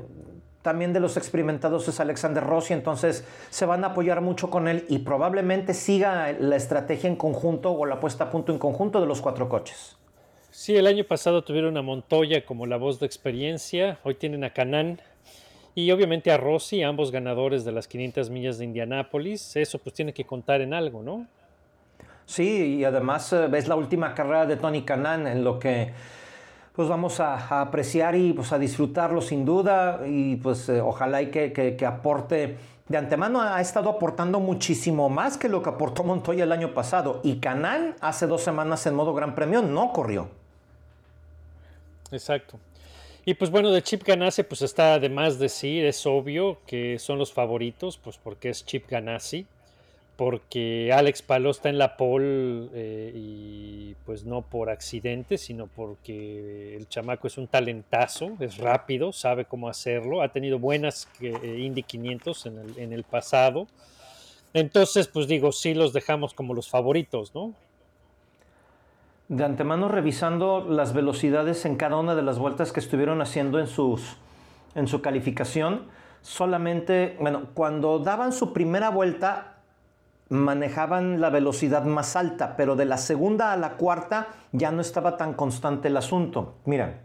Speaker 7: también de los experimentados es Alexander Rossi, entonces se van a apoyar mucho con él y probablemente siga la estrategia en conjunto o la puesta a punto en conjunto de los cuatro coches.
Speaker 1: Sí, el año pasado tuvieron a Montoya como la voz de experiencia, hoy tienen a Canan y obviamente a Rossi, ambos ganadores de las 500 millas de Indianápolis. Eso pues tiene que contar en algo, ¿no?
Speaker 7: Sí, y además eh, es la última carrera de Tony Canan en lo que pues vamos a, apreciar y pues a disfrutarlo sin duda y pues eh, ojalá y que, que- aporte de antemano ha estado aportando muchísimo más que lo que aportó Montoya el año pasado y Canan hace dos semanas en modo Gran Premio no corrió.
Speaker 1: Exacto. Y pues bueno, de Chip Ganassi pues está de más decir, es obvio que son los favoritos, pues porque es Chip Ganassi, porque Alex Palou está en la pole eh, y pues no por accidente, sino porque el chamaco es un talentazo, es rápido, sabe cómo hacerlo, ha tenido buenas eh, Indy 500 en el, en el pasado. Entonces, pues digo, sí los dejamos como los favoritos, ¿no?
Speaker 7: De antemano revisando las velocidades en cada una de las vueltas que estuvieron haciendo en, sus, en su calificación, solamente, bueno, cuando daban su primera vuelta manejaban la velocidad más alta, pero de la segunda a la cuarta ya no estaba tan constante el asunto. Mira,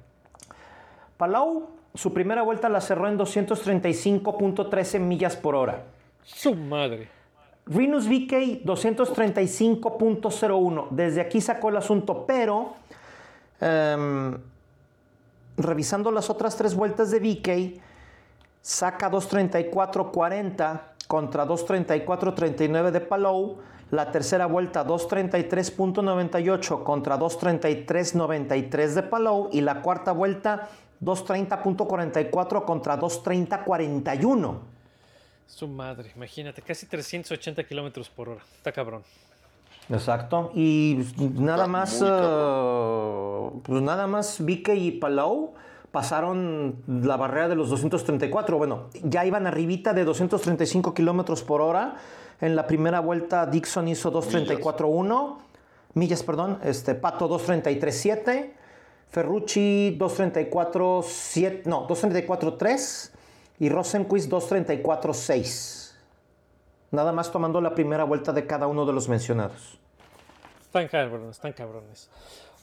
Speaker 7: Palau su primera vuelta la cerró en 235.13 millas por hora.
Speaker 1: Su madre.
Speaker 7: Rinus VK 235.01. Desde aquí sacó el asunto, pero em, revisando las otras tres vueltas de VK, saca 234.40 contra 234.39 de Palou. La tercera vuelta 233.98 contra 233.93 de Palou. Y la cuarta vuelta 230.44 contra 230.41.
Speaker 1: Su madre, imagínate, casi 380 kilómetros por hora. Está cabrón.
Speaker 7: Exacto. Y nada
Speaker 5: Está
Speaker 7: más, eh, pues nada más Vique y Palau pasaron la barrera de los 234. Bueno, ya iban arribita de 235 kilómetros por hora. En la primera vuelta Dixon hizo 234.1 millas, perdón. Este Pato 233.7. Ferrucci 234.7, no, 234.3 y Rosenquist 234.6. Nada más tomando la primera vuelta de cada uno de los mencionados.
Speaker 1: Están cabrones, están cabrones.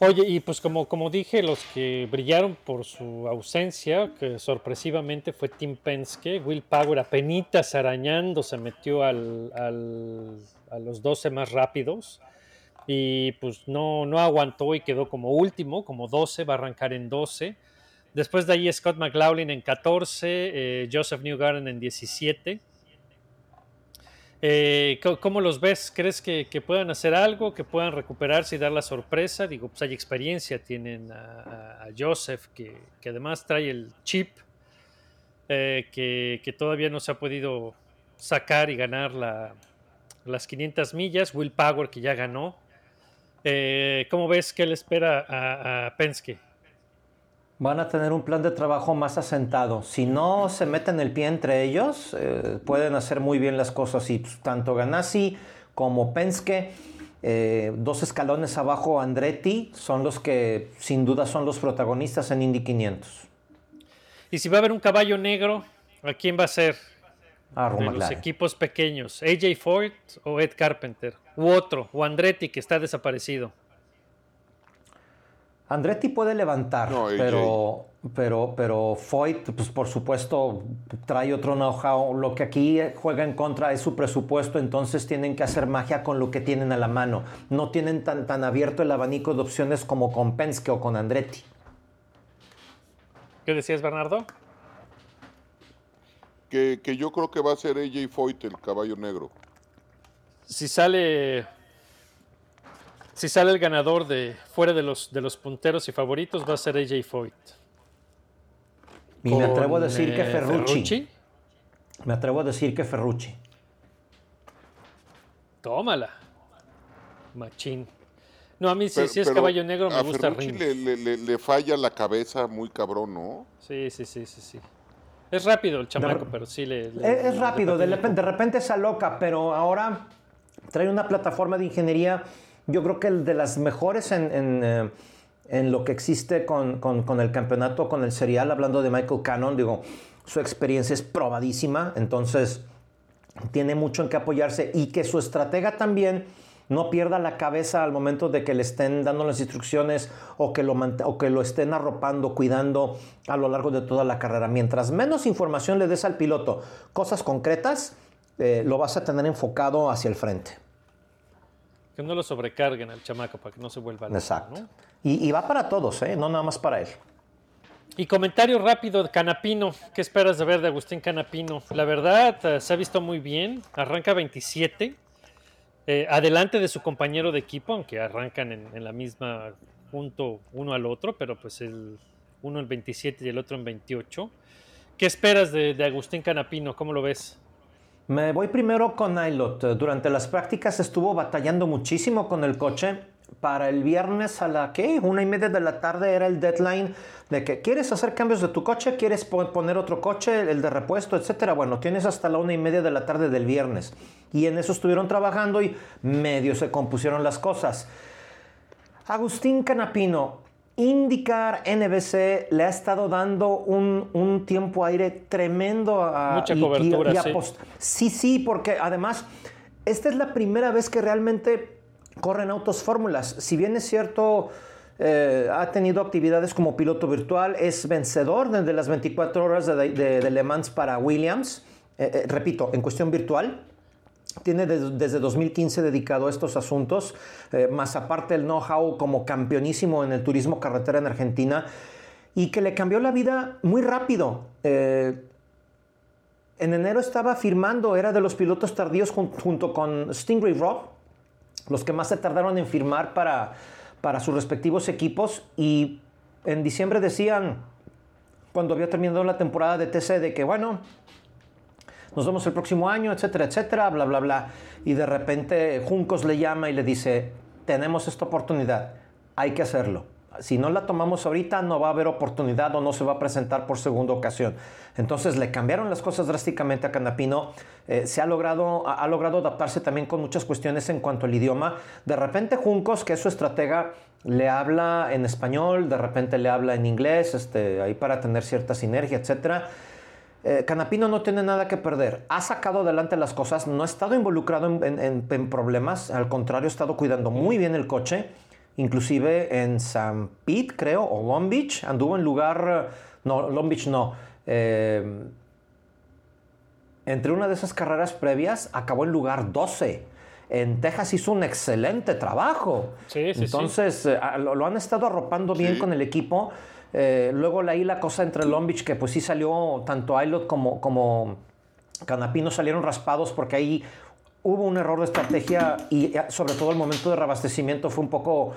Speaker 1: Oye, y pues como, como dije, los que brillaron por su ausencia, que sorpresivamente fue Tim Penske, Will Power apenitas arañando se metió al- a los 12 más rápidos y pues no, no aguantó y quedó como último, como 12, va a arrancar en 12. Después de ahí Scott McLaughlin en 14, eh, Joseph Newgarden en 17. Eh, ¿cómo- ¿Cómo los ves? ¿Crees que, puedan hacer algo, que puedan recuperarse y dar la sorpresa? Digo, pues hay experiencia, tienen a, a- Joseph, que, además trae el chip, eh, que, todavía no se ha podido sacar y ganar la- las 500 millas, Will Power, que ya ganó. Eh, ¿Cómo ves que le espera a Penske?
Speaker 7: Van a tener un plan de trabajo más asentado. Si no se meten el pie entre ellos, eh, pueden hacer muy bien las cosas. Y pues, tanto Ganassi como Penske, eh, dos escalones abajo Andretti, son los que sin duda son los protagonistas en Indy 500.
Speaker 1: Y si va a haber un caballo negro, ¿a quién va a ser?
Speaker 7: Ah,
Speaker 1: de los equipos pequeños, AJ Foyt o Ed Carpenter, u otro, o Andretti que está desaparecido.
Speaker 7: Andretti puede levantar,
Speaker 5: No,
Speaker 7: pero, pero, pero Foyt, pues por supuesto, trae otro know-how. Lo que aquí juega en contra es su presupuesto, entonces tienen que hacer magia con lo que tienen a la mano. No tienen tan, tan abierto el abanico de opciones como con Penske o con Andretti.
Speaker 1: ¿Qué decías, Bernardo?
Speaker 5: Que, que yo creo que va a ser AJ Foyt el caballo negro.
Speaker 1: Si sale. Si sale el ganador de fuera de los, de los punteros y favoritos, va a ser AJ Foyt.
Speaker 7: Y me atrevo a decir que
Speaker 1: eh,
Speaker 7: Ferrucci. Me atrevo a decir que Ferrucci.
Speaker 1: Tómala. Machín. No, a mí sí,
Speaker 5: Pero-
Speaker 1: si es
Speaker 5: pero
Speaker 1: caballo negro me
Speaker 5: a
Speaker 1: gusta
Speaker 5: Ferrucci
Speaker 1: Ring.
Speaker 5: le, le- le- le falla la cabeza muy cabrón, ¿no?
Speaker 1: Sí, sí, sí, sí, sí. Es rápido el chamaco, pero sí le... le-
Speaker 7: Es, rápido, de, repente- de repente se aloca, pero ahora trae una plataforma de ingeniería, yo creo que el de las mejores en, en, eh, en lo que existe con, con- con el campeonato, con el serial, hablando de Michael Cannon, digo, su experiencia es probadísima, entonces tiene mucho en qué apoyarse y que su estratega también no pierda la cabeza al momento de que le estén dando las instrucciones o que lo, o que lo estén arropando, cuidando a lo largo de toda la carrera. Mientras menos información le des al piloto, cosas concretas, eh, lo vas a tener enfocado hacia el frente.
Speaker 1: Que no lo sobrecarguen al chamaco para que no se vuelva loco,
Speaker 7: Exacto.
Speaker 1: ¿no?
Speaker 7: Y, y va para todos, ¿eh? no nada más para él.
Speaker 1: Y comentario rápido de Canapino. ¿Qué esperas de ver de Agustín Canapino? La verdad, eh, se ha visto muy bien. Arranca 27. eh, adelante de su compañero de equipo, aunque arrancan en, en la misma junto uno al otro, pero pues el uno en 27 y el otro en 28. ¿Qué esperas de, de Agustín Canapino? ¿Cómo lo ves?
Speaker 7: Me voy primero con Ailot. Eh, Durante las prácticas estuvo batallando muchísimo con el coche. Para el viernes a la que una y media de la tarde era el deadline de que quieres hacer cambios de tu coche, quieres po- poner otro coche, el de repuesto, etcétera. Bueno, tienes hasta la una y media de la tarde del viernes. Y en eso estuvieron trabajando y medio se compusieron las cosas. Agustín Canapino, IndyCar NBC le ha estado dando un, un tiempo aire tremendo a
Speaker 1: Mucha cobertura, sí.
Speaker 7: apos- sí, sí, porque además esta es la primera vez que realmente corren autos fórmulas. Si bien es cierto, eh, ha tenido actividades como piloto virtual, es vencedor de, de las 24 horas de, de- de Le Mans para Williams. Eh, eh, repito, en cuestión virtual, tiene des- desde 2015 dedicado a estos asuntos, eh, más aparte el know-how como campeonísimo en el turismo carretera en Argentina, y que le cambió la vida muy rápido. Eh, en enero estaba firmando, era de los pilotos tardíos jun- junto con Stingray Rob, los que más se tardaron en firmar para, para sus respectivos equipos, y en diciembre decían, cuando había terminado la temporada de TC, de que bueno, nos vemos el próximo año, etcétera, etcétera, bla, bla, bla. Y de repente Juncos le llama y le dice, tenemos esta oportunidad, hay que hacerlo. Si no la tomamos ahorita, no va a haber oportunidad o no se va a presentar por segunda ocasión. Entonces le cambiaron las cosas drásticamente a Canapino. Eh, se ha logrado, ha, logrado adaptarse también con muchas cuestiones en cuanto al idioma. De repente Juncos, que es su estratega, le habla en español, de repente le habla en inglés, este, ahí para tener cierta sinergia, etcétera. Eh, Canapino no tiene nada que perder. Ha sacado adelante las cosas, no ha estado involucrado en, en- en- en problemas, al contrario, ha estado cuidando muy bien el coche. Inclusive en San Pete, creo, o Long Beach, anduvo en lugar, eh, no, Long Beach no. eh, entre una de esas carreras previas acabó en lugar 12. En Texas hizo un excelente trabajo.
Speaker 1: Sí, sí, sí.
Speaker 7: Entonces, eh, a- lo, lo han estado arropando bien
Speaker 5: Sí.
Speaker 7: con el equipo. Eh, luego leí la cosa entre Long Beach, que pues sí salió tanto Ailot como, como Canapino salieron raspados porque ahí hubo un error de estrategia y eh, sobre todo el momento de reabastecimiento fue un poco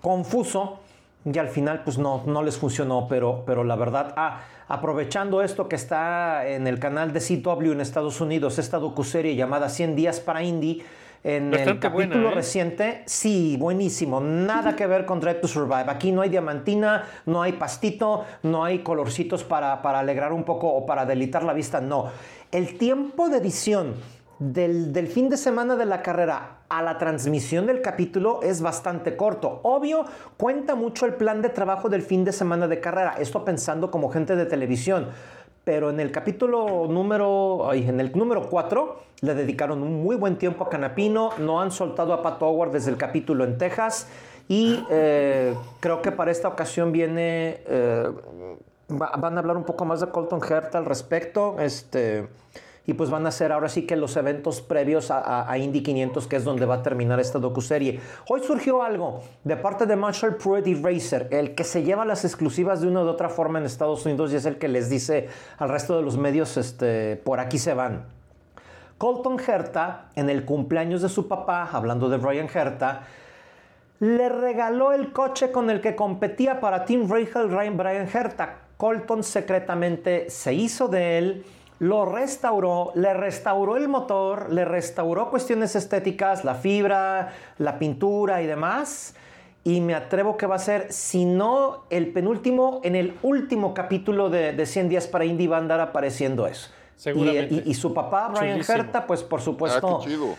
Speaker 7: confuso y al final pues no, no les funcionó, pero, pero la verdad, ah, aprovechando esto que está en el canal de CW en Estados Unidos, esta docuserie llamada 100 días para Indy, en el capítulo
Speaker 1: buena, ¿eh?
Speaker 7: reciente, sí, buenísimo, nada que ver con Drive to Survive, aquí no hay diamantina, no hay pastito, no hay colorcitos para, para alegrar un poco o para delitar la vista, no, el tiempo de edición del, del fin de semana de la carrera a la transmisión del capítulo es bastante corto. Obvio, cuenta mucho el plan de trabajo del fin de semana de carrera. Esto pensando como gente de televisión. Pero en el capítulo número, ay, en el número 4, le dedicaron un muy buen tiempo a Canapino. No han soltado a Pat Howard desde el capítulo en Texas. Y eh, creo que para esta ocasión viene. eh, va- van a hablar un poco más de Colton Herta al respecto. Este. Y pues van a ser ahora sí que los eventos previos a, a- a Indy 500, que es donde va a terminar esta docuserie. Hoy surgió algo de parte de Marshall Pruitt y Racer, el que se lleva las exclusivas de una u otra forma en Estados Unidos y es el que les dice al resto de los medios, este, por aquí se van. Colton Herta, en el cumpleaños de su papá, hablando de Brian Herta, le regaló el coche con el que competía para Team Rahal Ryan Brian Herta. Colton secretamente se hizo de él, lo restauró, le restauró el motor, le restauró cuestiones estéticas, la fibra, la pintura y demás. y me atrevo que va a ser, si no el penúltimo, en el último capítulo de, de 100 días para Indy va a andar apareciendo eso. Y,
Speaker 1: Seguramente.
Speaker 7: y- y su papá, Brian
Speaker 1: Chulísimo.
Speaker 7: Herta, pues por
Speaker 5: Ah,
Speaker 7: supuesto
Speaker 5: qué chido.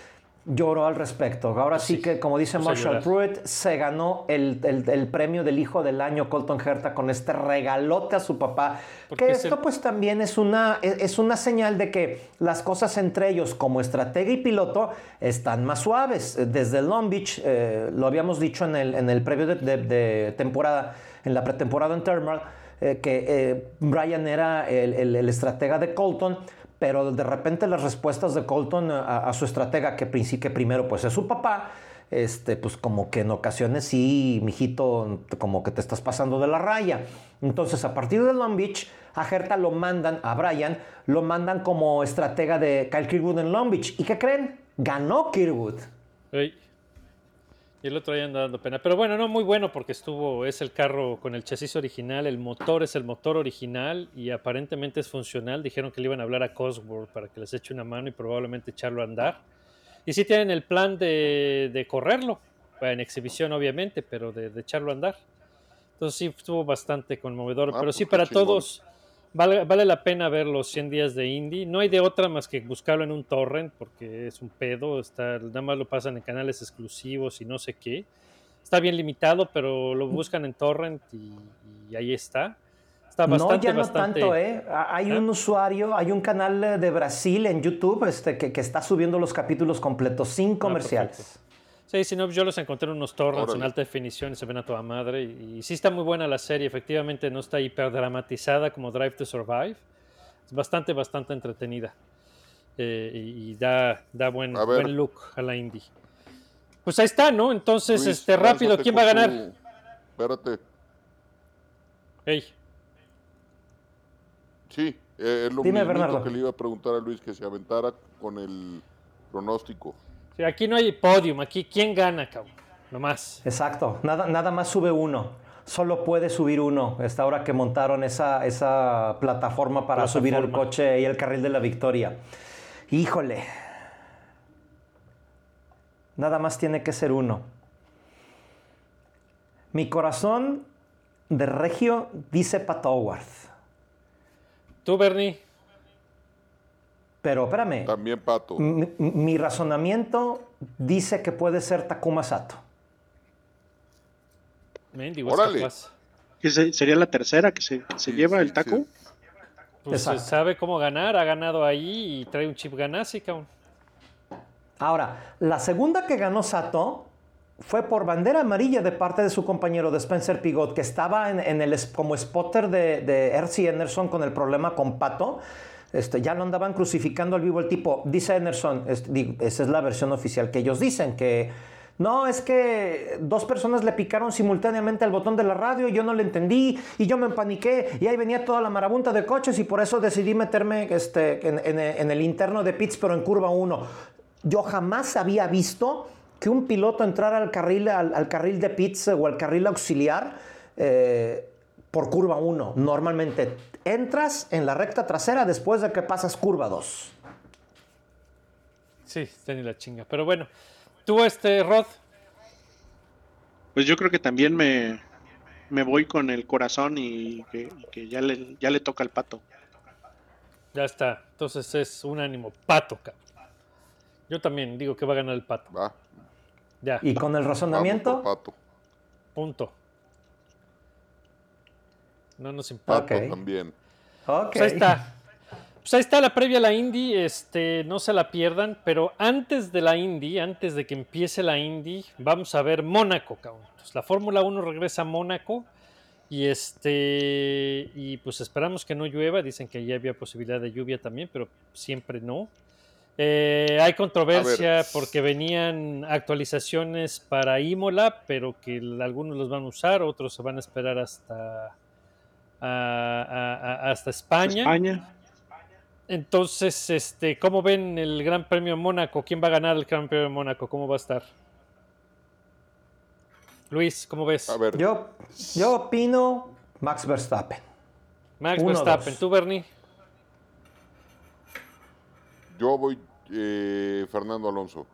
Speaker 7: lloró al respecto. Ahora sí,
Speaker 1: Sí,
Speaker 7: que, como dice
Speaker 1: puse a
Speaker 7: Marshall. Pruitt, se ganó el, el- el premio del hijo del año Colton Herta con este regalote a su papá.
Speaker 1: Porque
Speaker 7: Que
Speaker 1: es
Speaker 7: esto
Speaker 1: el-
Speaker 7: pues también es una, es es una señal de que las cosas entre ellos como estratega y piloto están más suaves. Desde Long Beach, eh, lo habíamos dicho en el, en el previo de, de- de temporada, en la pretemporada en Thermal, eh, que eh, Brian era el, estratega de Colton, pero de repente las respuestas de Colton a, su estratega, que, que primero pues es su papá, este, pues como que en ocasiones sí, mijito, como que te estás pasando de la raya. Entonces, a partir de Long Beach, a Herta lo mandan, a Brian, lo mandan como estratega de Kyle Kirkwood en Long Beach. ¿Y qué creen? Ganó Kirkwood.
Speaker 1: Y el otro ahí anda dando pena. Pero bueno, no muy bueno porque estuvo, es el carro con el chasis original, el motor es el motor original y aparentemente es funcional. Dijeron que le iban a hablar a Cosworth para que les eche una mano y probablemente echarlo a andar. Y sí tienen el plan de, de correrlo, en exhibición obviamente, pero de, de echarlo a andar. Entonces sí estuvo bastante conmovedor.
Speaker 5: Ah,
Speaker 1: pero
Speaker 5: pues
Speaker 1: sí, para
Speaker 5: chingón.
Speaker 1: todos, vale, vale la pena ver los 100 días de Indy. No hay de otra más que buscarlo en un torrent porque es un pedo. Está, nada más lo pasan en canales exclusivos y no sé qué. Está bien limitado, pero lo buscan en torrent y, y ahí está. Está bastante,
Speaker 7: no, ya no
Speaker 1: bastante.
Speaker 7: tanto, ¿eh? Hay
Speaker 1: ¿Eh?
Speaker 7: un usuario, hay un canal eh, de Brasil en YouTube este, que, que está subiendo los capítulos completos sin comerciales.
Speaker 1: perfecto. Sí, si no, yo los encontré en unos torrents en alta definición y se ven a toda madre. Y, y sí está muy buena la serie, efectivamente no está hiperdramatizada como Drive to Survive. Es bastante, bastante entretenida. Eh, y, y da, da buen, buen look a la indie. Pues ahí está, ¿no? Entonces,
Speaker 5: Luis,
Speaker 1: este rápido, ¿quién va a ganar?
Speaker 5: tu- Espérate.
Speaker 1: Ey,
Speaker 5: Sí, eh, es lo
Speaker 7: Dime,
Speaker 5: mismito
Speaker 7: Bernardo.
Speaker 5: que le iba a preguntar a Luis que se aventara con el pronóstico.
Speaker 1: Sí, aquí no hay podium, aquí quién gana, cabrón. Nomás.
Speaker 7: Exacto, nada, nada más sube uno. Solo puede subir uno. Esta hora que montaron esa, esa plataforma para subir el coche y el carril de la victoria. Híjole. Nada más tiene que ser uno. Mi corazón de regio dice Pat Howard.
Speaker 1: Tú, Bernie.
Speaker 7: Pero espérame,
Speaker 5: También Pato.
Speaker 7: mi, mi razonamiento dice que puede ser Takuma Sato.
Speaker 1: Mendigo,
Speaker 5: Órale.
Speaker 6: Que se- sería la tercera que se, que se
Speaker 5: Sí,
Speaker 6: lleva
Speaker 5: sí,
Speaker 6: el taco.
Speaker 5: sí.
Speaker 1: Pues
Speaker 7: Exacto.
Speaker 1: sabe cómo ganar, ha ganado ahí y trae un chip ganasi, cabrón.
Speaker 7: Ahora, la segunda que ganó Sato fue por bandera amarilla de parte de su compañero de Spencer Pigot, que estaba en, en el, como spotter de, de R.C. Anderson con el problema con Pato. Este, ya lo andaban crucificando al vivo el tipo. Dice Anderson, esa es la versión oficial que ellos dicen, que no, es que dos personas le picaron simultáneamente al botón de la radio y yo no le entendí y yo me empaniqué y ahí venía toda la marabunta de coches y por eso decidí meterme este, en, el interno de pits, pero en curva 1. Yo jamás había visto que un piloto entrara al carril, al, carril de pits o al carril auxiliar eh, por curva 1. Normalmente entras en la recta trasera después de que pasas curva 2.
Speaker 1: Sí, está ni la chinga. Pero bueno, tú, este, Rod,
Speaker 6: Pues yo creo que también me, me voy con el corazón y que, y que ya, le, ya le toca al pato.
Speaker 1: ya está. Entonces es un ánimo. Pato, cabrón. Yo también digo que va a ganar el pato.
Speaker 5: Va,
Speaker 1: Ya,
Speaker 7: Y con el razonamiento,
Speaker 5: Pato.
Speaker 1: punto. No nos importa.
Speaker 5: También.
Speaker 1: Pues ahí está. Pues ahí está la previa a la Indy, este, no se la pierdan, pero antes de la Indy, antes de que empiece la Indy, vamos a ver Mónaco, cabrón. La Fórmula 1 regresa a Mónaco y este y pues esperamos que no llueva, dicen que ya había posibilidad de lluvia también, pero siempre no. Eh, hay controversia porque venían actualizaciones para Imola, pero que algunos los van a usar, otros se van a esperar hasta, a- hasta España.
Speaker 6: España.
Speaker 1: Entonces, este, ¿cómo ven el Gran Premio de Mónaco? ¿Quién va a ganar el Gran Premio de Mónaco? ¿Cómo va a estar? Luis, ¿cómo ves?
Speaker 5: A ver,
Speaker 7: Yo, yo opino Max Verstappen.
Speaker 1: Max
Speaker 7: uno,
Speaker 1: Verstappen,
Speaker 7: dos.
Speaker 1: tú, Bernie.
Speaker 5: yo voy eh, Fernando Alonso.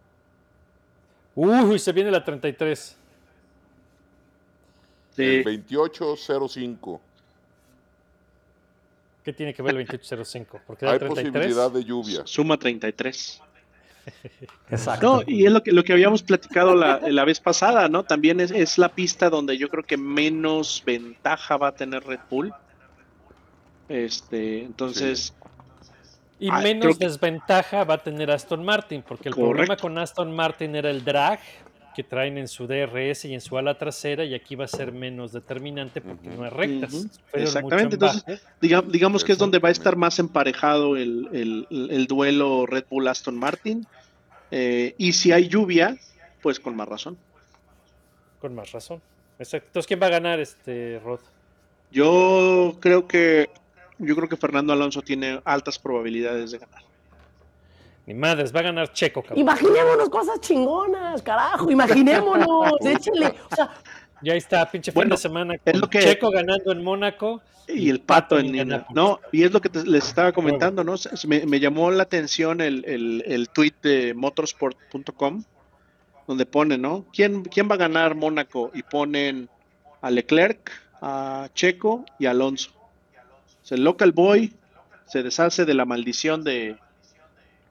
Speaker 1: Uy, se viene la 33.
Speaker 5: El
Speaker 6: Sí.
Speaker 5: 2805.
Speaker 1: ¿Qué tiene que ver el <laughs> 2805? Porque da
Speaker 5: Hay
Speaker 1: 33.
Speaker 5: posibilidad de lluvia.
Speaker 6: Suma 33. <laughs>
Speaker 7: Exacto.
Speaker 6: No, y es lo que, lo que habíamos platicado la, <laughs> la vez pasada, ¿no? También es, es la pista donde yo creo que menos ventaja va a tener Red Bull. Este, entonces,
Speaker 1: Y
Speaker 6: Ah,
Speaker 1: menos
Speaker 6: que-
Speaker 1: desventaja va a tener Aston Martin, porque el problema con Aston Martin era el drag que traen en su DRS y en su ala trasera, y aquí va a ser menos determinante porque no hay rectas.
Speaker 6: Exactamente,
Speaker 1: en
Speaker 6: entonces, diga- digamos que es donde va a estar más emparejado el, el- el- el duelo Red Bull Aston Martin. Eh, y si hay lluvia, pues con más razón.
Speaker 1: con más razón. Exacto. Entonces, ¿quién va a ganar este Rod?
Speaker 6: Yo creo que yo creo que Fernando Alonso tiene altas probabilidades de ganar.
Speaker 1: Ni madres, va a ganar Checo, cabrón.
Speaker 9: Imaginémonos cosas chingonas, carajo, imaginémonos, <laughs> échale. O sea,
Speaker 1: Ya está, pinche fin de semana
Speaker 6: es
Speaker 1: con
Speaker 6: lo que-
Speaker 1: Checo ganando en Mónaco.
Speaker 6: Y el pato en. No, y es lo que te- les estaba comentando, ¿no? Se- se Me, me llamó la atención el, el, el tweet de motorsport.com, donde pone, ¿no? ¿Quién, ¿Quién va a ganar Mónaco? Y ponen a Leclerc, a Checo y a Alonso. O sea, el local boy se deshace de la maldición de,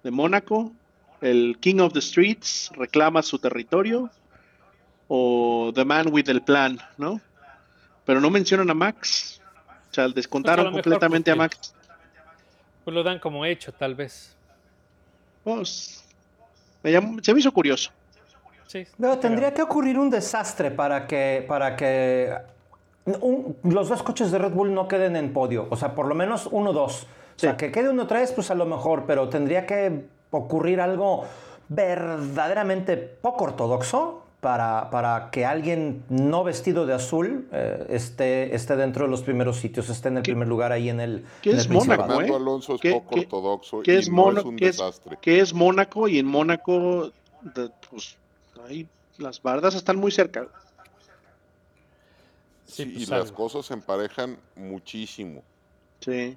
Speaker 6: de Mónaco. El King of the Streets reclama su territorio. O The Man with the Plan, ¿no? Pero no mencionan a Max. O sea, descontaron
Speaker 1: Pues a
Speaker 6: completamente a
Speaker 1: porque-
Speaker 6: Max.
Speaker 1: Pues lo dan como hecho, tal vez.
Speaker 6: Pues, me llamó- se me hizo curioso.
Speaker 1: Sí.
Speaker 7: Pero tendría que ocurrir un desastre para que, para que un- los dos coches de Red Bull no queden en podio. O sea, por lo menos uno dos. O sea, que quede uno tres, pues a lo mejor, pero tendría que ocurrir algo verdaderamente poco ortodoxo para, para que alguien no vestido de azul eh, esté, esté dentro de los primeros sitios, esté en el
Speaker 6: ¿Qué-
Speaker 7: primer lugar ahí en el,
Speaker 6: qué
Speaker 7: en
Speaker 6: es
Speaker 7: el.
Speaker 6: Mónaco,
Speaker 5: Fernando
Speaker 6: eh?
Speaker 5: Alonso es
Speaker 6: ¿Qué-
Speaker 5: poco
Speaker 6: qué-
Speaker 5: ortodoxo
Speaker 6: ¿Qué
Speaker 5: y
Speaker 6: es,
Speaker 5: no es un
Speaker 6: qué es-
Speaker 5: desastre.
Speaker 6: qué es Mónaco? Y en Mónaco, de- pues, ahí las bardas están muy cerca.
Speaker 1: Sí,
Speaker 5: Sí,
Speaker 1: pues,
Speaker 5: y las
Speaker 1: algo.
Speaker 5: cosas se emparejan muchísimo.
Speaker 6: Sí.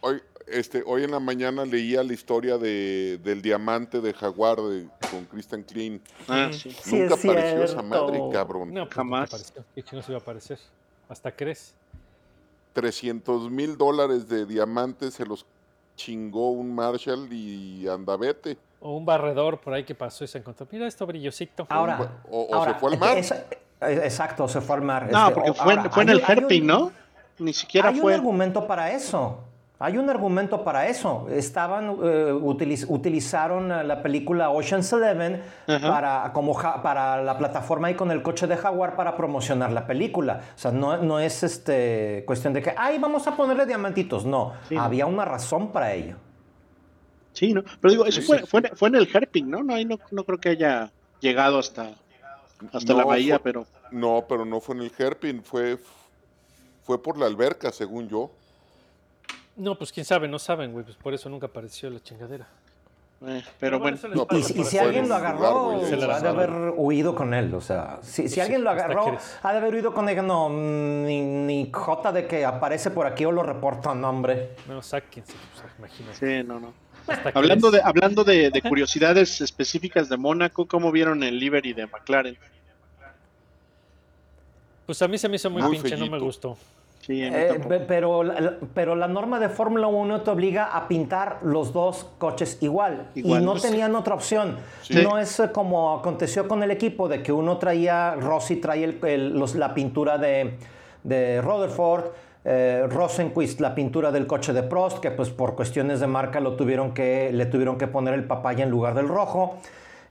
Speaker 5: Hoy, este, hoy en la mañana leía la historia de, del diamante de Jaguar de- con Christian Klein.
Speaker 6: Ah, sí.
Speaker 7: Sí,
Speaker 5: Nunca
Speaker 7: es
Speaker 5: apareció esa madre, cabrón.
Speaker 1: No, pues,
Speaker 6: Jamás.
Speaker 1: apareció. ¿Qué chingos iba a aparecer? ¿Hasta crees?
Speaker 5: 300 mil dólares de diamantes se los chingó un Marshall y andavete.
Speaker 1: O un barredor por ahí que pasó y se encontró. Mira esto brillosito.
Speaker 7: Ahora,
Speaker 5: O- o
Speaker 7: ahora,
Speaker 5: se fue al mar.
Speaker 7: exacto, se fue al mar.
Speaker 6: No,
Speaker 7: Este,
Speaker 6: porque fue,
Speaker 7: ahora,
Speaker 6: fue en el herping, ¿no? Ni siquiera
Speaker 7: Hay
Speaker 6: fue.
Speaker 7: un argumento para eso. Hay un argumento para eso. Estaban, eh, utiliz- utilizaron eh, la película Ocean's Eleven para, como ja- para la plataforma ahí con el coche de Jaguar para promocionar la película. O sea, no, no es este, cuestión de que, ay, vamos a ponerle diamantitos. No,
Speaker 6: Sí, no.
Speaker 7: había una razón para ello.
Speaker 6: Sí, ¿no? Pero digo, eso
Speaker 5: Sí,
Speaker 6: fue,
Speaker 5: sí,
Speaker 6: fue, fue en el herping, ¿no? No, ahí no, no creo que haya llegado hasta, hasta la bahía,
Speaker 5: fue-
Speaker 6: pero.
Speaker 5: No, pero no fue en el hairpin, fue, fue por la alberca, según yo.
Speaker 1: No, pues quién sabe, no saben, güey. Pues por eso nunca apareció la chingadera.
Speaker 6: eh, pero bueno.
Speaker 1: eso les
Speaker 5: No,
Speaker 1: pasa
Speaker 7: Y, si- y si alguien lo agarró,
Speaker 5: güey,
Speaker 7: ha de haber huido con él. O sea, si, si
Speaker 1: sí,
Speaker 7: alguien lo agarró, ha de haber huido con él. No, ni, ni jota de que aparece por aquí o lo reporta, no, hombre.
Speaker 1: No, sáquense, pues, imagínate.
Speaker 6: Sí, no, no. Hablando de, hablando de, de curiosidades específicas de Mónaco, ¿cómo vieron el livery de McLaren?
Speaker 1: Pues a mí se me hizo muy,
Speaker 5: Muy
Speaker 1: pinche, no me gustó.
Speaker 6: Sí, a mí
Speaker 7: Eh, pero, pero la norma de Fórmula 1 te obliga a pintar los dos coches igual.
Speaker 6: Igual,
Speaker 7: y no
Speaker 6: pues,
Speaker 7: tenían otra opción.
Speaker 6: Sí.
Speaker 7: No es eh, como aconteció con el equipo, de que uno traía, Rossi traía el- el- los- la pintura de, de Rutherford, eh, Rosenquist la pintura del coche de Prost, que pues por cuestiones de marca lo tuvieron que, le tuvieron que poner el papaya en lugar del rojo.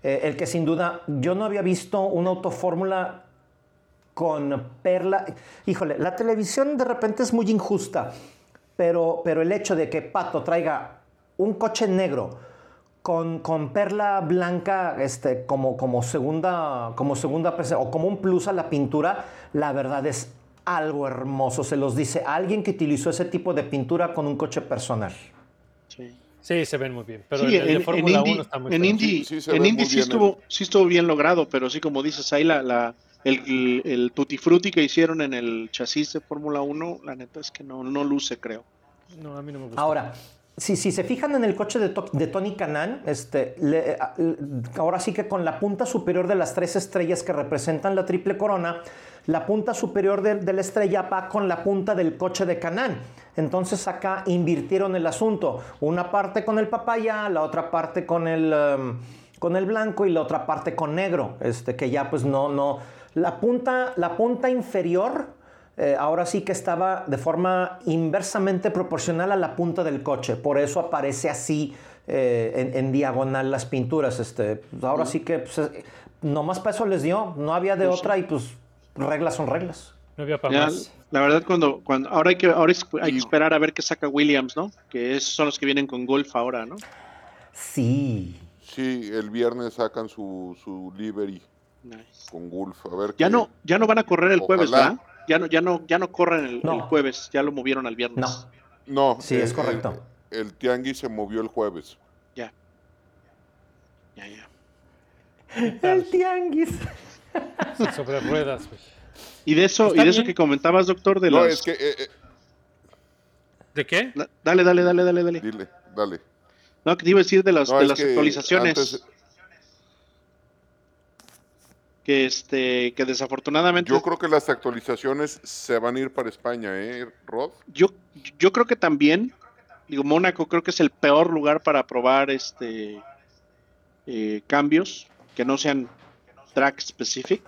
Speaker 7: Eh, el que sin duda, yo no había visto una autofórmula con perla. Híjole, la televisión de repente es muy injusta, pero, pero el hecho de que Pato traiga un coche negro con, con perla blanca este, como, como, segunda, como segunda o como un plus a la pintura, la verdad es algo hermoso. Se los dice alguien que utilizó ese tipo de pintura con un coche personal.
Speaker 6: Sí.
Speaker 1: Sí, se ven muy bien. Pero
Speaker 6: Sí,
Speaker 1: el, el
Speaker 6: en,
Speaker 1: de
Speaker 6: en
Speaker 1: Fórmula
Speaker 6: Indy,
Speaker 1: 1 está muy
Speaker 6: en
Speaker 1: feo.
Speaker 6: Indy,
Speaker 5: Sí, sí se
Speaker 6: en Indy
Speaker 5: bien
Speaker 6: estuvo,
Speaker 5: el-
Speaker 6: sí estuvo bien logrado, pero sí, como dices, ahí la, la, el, el, el tutti frutti que hicieron en el chasis de Fórmula 1, la neta es que no, no luce, creo.
Speaker 1: No, a mí no me gusta.
Speaker 7: Ahora, si, si se fijan en el coche de, To- de Tony Canan, este, le- a- l- ahora sí que con la punta superior de las tres estrellas que representan la triple corona, la punta superior de, de la estrella va con la punta del coche de Canan. Entonces acá invirtieron el asunto. Una parte con el papaya, la otra parte con el, em, con el blanco y la otra parte con negro. Este, que ya pues no, no. La punta, la punta inferior eh, ahora sí que estaba de forma inversamente proporcional a la punta del coche. Por eso aparece así eh, en, en diagonal las pinturas. Este, pues ahora sí que pues, eh, nomás para eso les dio. No había de
Speaker 6: Pues sí.
Speaker 7: otra y pues reglas son reglas.
Speaker 1: No había para
Speaker 6: Ya,
Speaker 1: más.
Speaker 6: la verdad, cuando, cuando ahora hay que, ahora hay que esperar a ver qué saca Williams, ¿no? Que esos son los que vienen con Golf ahora, ¿no?
Speaker 7: Sí.
Speaker 5: Sí, el viernes sacan su, su livery
Speaker 6: Nice.
Speaker 5: con Gulf. A ver
Speaker 6: Ya
Speaker 5: qué-
Speaker 6: no, ya no van a correr el jueves. ¿verdad? Ya no, ya no, ya no corren el,
Speaker 7: No.
Speaker 6: el jueves, ya lo movieron al viernes.
Speaker 7: No.
Speaker 5: No,
Speaker 7: Sí, es correcto.
Speaker 5: El, el tianguis se movió el jueves.
Speaker 6: Ya. Ya, ya. <laughs>
Speaker 7: El tianguis. <laughs>
Speaker 1: Sobre ruedas, güey.
Speaker 6: Y de eso, y de eso
Speaker 1: bien.
Speaker 6: que comentabas, doctor, de
Speaker 5: No,
Speaker 6: las...
Speaker 5: es que, eh, eh,
Speaker 1: ¿De qué?
Speaker 6: Da- Dale, dale, dale, dale, dale.
Speaker 5: dile, dale.
Speaker 6: No, que te iba a decir de las,
Speaker 5: No,
Speaker 6: de las actualizaciones.
Speaker 5: antes-
Speaker 6: Que este, que desafortunadamente
Speaker 5: yo creo que las actualizaciones se van a ir para España, ¿eh, Rod?
Speaker 6: yo, yo creo que también, digo, Mónaco creo que es el peor lugar para probar este eh, cambios que no sean track specific.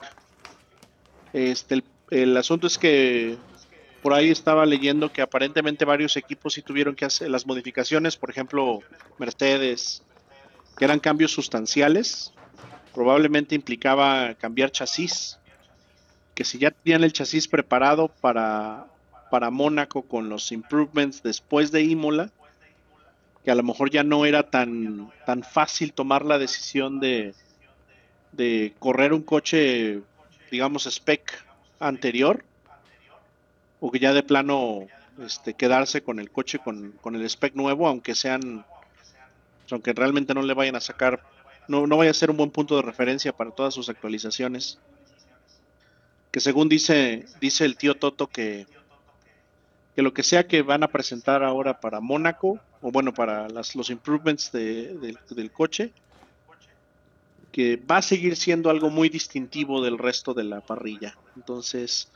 Speaker 6: Este, el, el asunto es que por ahí estaba leyendo que aparentemente varios equipos sí tuvieron que hacer las modificaciones, por ejemplo, Mercedes, que eran cambios sustanciales, probablemente implicaba cambiar chasis, que si ya tenían el chasis preparado para, para Mónaco con los improvements después de Imola, que a lo mejor ya no era tan, tan fácil tomar la decisión de, de correr un coche, digamos, spec anterior, o que ya de plano este, quedarse con el coche con, con el spec nuevo, aunque sean, aunque realmente no le vayan a sacar, no, no vaya a ser un buen punto de referencia para todas sus actualizaciones. Que según dice, dice el tío Toto que, que lo que sea que van a presentar ahora para Mónaco, o bueno, para las, los improvements de- del- del coche, que va a seguir siendo algo muy distintivo del resto de la parrilla. Entonces,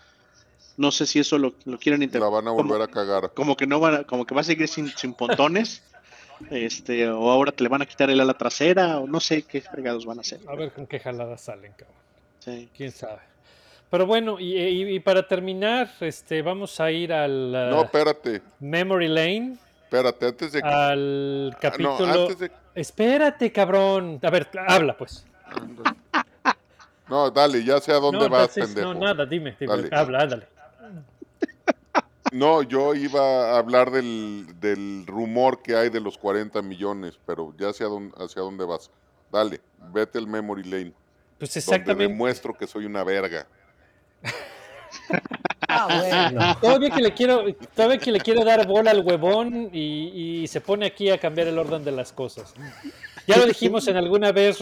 Speaker 6: no sé si eso lo, lo quieren
Speaker 5: La
Speaker 6: interpretar.
Speaker 5: van a volver a cagar.
Speaker 6: Como que no van a- como que va a seguir sin, sin pontones. Este, o ahora te le van a quitar el ala trasera, o no sé qué fregados van a hacer.
Speaker 1: A ver con qué jaladas salen, cabrón.
Speaker 6: Sí.
Speaker 1: Quién sabe. Pero bueno, y, y- y para terminar, este, vamos a ir al
Speaker 5: No,
Speaker 1: uh,
Speaker 5: espérate,
Speaker 1: Memory Lane,
Speaker 5: espérate, antes de que...
Speaker 1: al
Speaker 5: Ah,
Speaker 1: capítulo.
Speaker 5: no, antes de...
Speaker 1: Espérate, cabrón. A ver, habla pues.
Speaker 5: No, dale, ya sé a dónde
Speaker 1: no,
Speaker 5: vas,
Speaker 1: entonces,
Speaker 5: pendejo.
Speaker 1: no, nada, dime, dime.
Speaker 5: Dale.
Speaker 1: Habla, ándale.
Speaker 5: No, yo iba a hablar del, del rumor que hay de los 40 millones, pero ya dónde, hacia dónde vas. Dale, vete al Memory Lane,
Speaker 1: Pues
Speaker 5: donde
Speaker 1: exactamente.
Speaker 5: demuestro que soy una verga. <laughs>
Speaker 7: Ah, bueno.
Speaker 1: Todavía que le quiero, todavía que le quiero dar bola al huevón y, y se pone aquí a cambiar el orden de las cosas. Ya lo dijimos en alguna vez,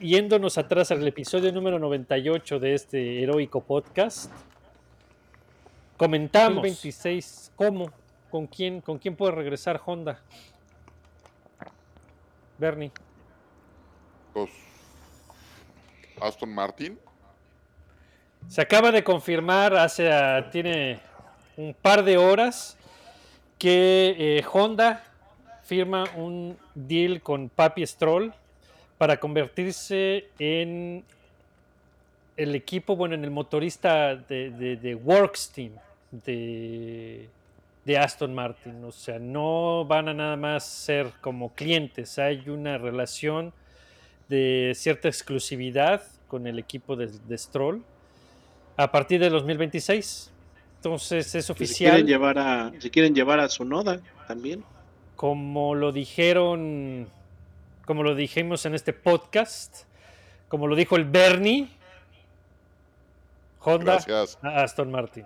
Speaker 1: yéndonos atrás al episodio número 98 de este heroico podcast. Comentamos 26, ¿cómo? ¿Con quién, ¿Con quién puede regresar Honda? Bernie.
Speaker 5: Los Aston Martin,
Speaker 1: Se acaba de confirmar hace ah, tiene un par de horas que eh, Honda firma un deal con Papi Stroll para convertirse en el equipo, bueno, en el motorista de, de- de Works Team de, de Aston Martin. O sea, no van a nada más ser como clientes, hay una relación de cierta exclusividad con el equipo de, de Stroll a partir de 2026. Entonces es
Speaker 6: Que se
Speaker 1: oficial,
Speaker 6: quieren llevar a, se quieren llevar a su noda también.
Speaker 1: como lo dijeron, como lo dijimos en este podcast, como lo dijo el Bernie, Honda
Speaker 5: gracias.
Speaker 1: a Aston Martin.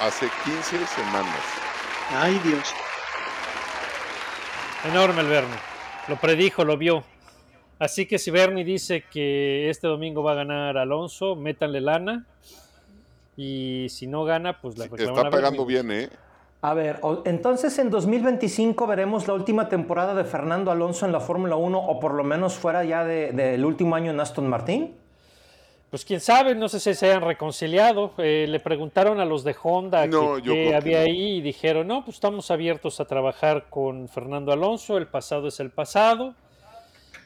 Speaker 5: Hace 15 semanas.
Speaker 6: Ay, Dios.
Speaker 1: Enorme el Bernie. Lo predijo, lo vio. Así que si Bernie dice que este domingo va a ganar Alonso, métanle lana. Y si no gana, pues la
Speaker 5: Sí,
Speaker 1: reclaman
Speaker 5: está
Speaker 1: a Bernie.
Speaker 5: pagando bien, ¿eh?
Speaker 7: A ver, entonces en 2025 veremos la última temporada de Fernando Alonso en la Fórmula 1 o por lo menos fuera ya de- del último año en Aston Martin.
Speaker 1: Pues quién sabe, no sé si se hayan reconciliado. Eh, le preguntaron a los de Honda
Speaker 5: No,
Speaker 1: que- había
Speaker 5: no.
Speaker 1: ahí y dijeron, no, pues estamos abiertos a trabajar con Fernando Alonso, el pasado es el pasado.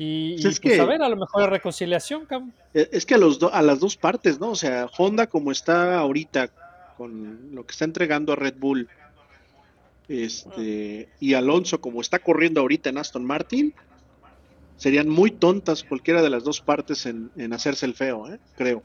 Speaker 1: Y,
Speaker 6: Pues
Speaker 1: y,
Speaker 6: es
Speaker 1: pues
Speaker 6: que-
Speaker 1: a ver, a lo mejor hay reconciliación, cabrón.
Speaker 6: Eh, Es que a, los do- a las dos partes, ¿no? O sea, Honda como está ahorita con lo que está entregando a Red Bull, este, y Alonso como está corriendo ahorita en Aston Martin, serían muy tontas cualquiera de las dos partes en, en hacerse el feo, ¿eh? Creo.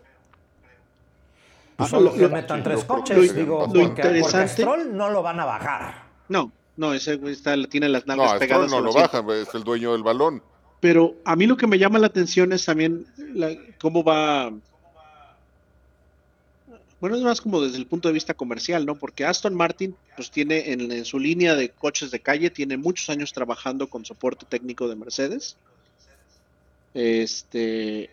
Speaker 7: Pues
Speaker 6: Ah,
Speaker 7: solo
Speaker 6: lo-
Speaker 7: que
Speaker 6: lo-
Speaker 7: metan tres coches, digo,
Speaker 5: bastante.
Speaker 7: porque, porque
Speaker 6: interesante-
Speaker 7: Stroll no lo van a bajar.
Speaker 6: No, no, ese güey está, tiene las
Speaker 5: No,
Speaker 6: nalgas
Speaker 5: Stroll
Speaker 6: pegadas.
Speaker 5: no
Speaker 6: al
Speaker 5: lo
Speaker 6: asiento.
Speaker 5: baja, es el dueño del balón.
Speaker 6: Pero a mí lo que me llama la atención es también la- cómo va. Bueno, es más como desde el punto de vista comercial, ¿no? Porque Aston Martin, pues tiene en, en su línea de coches de calle, tiene muchos años trabajando con soporte técnico de Mercedes. Este.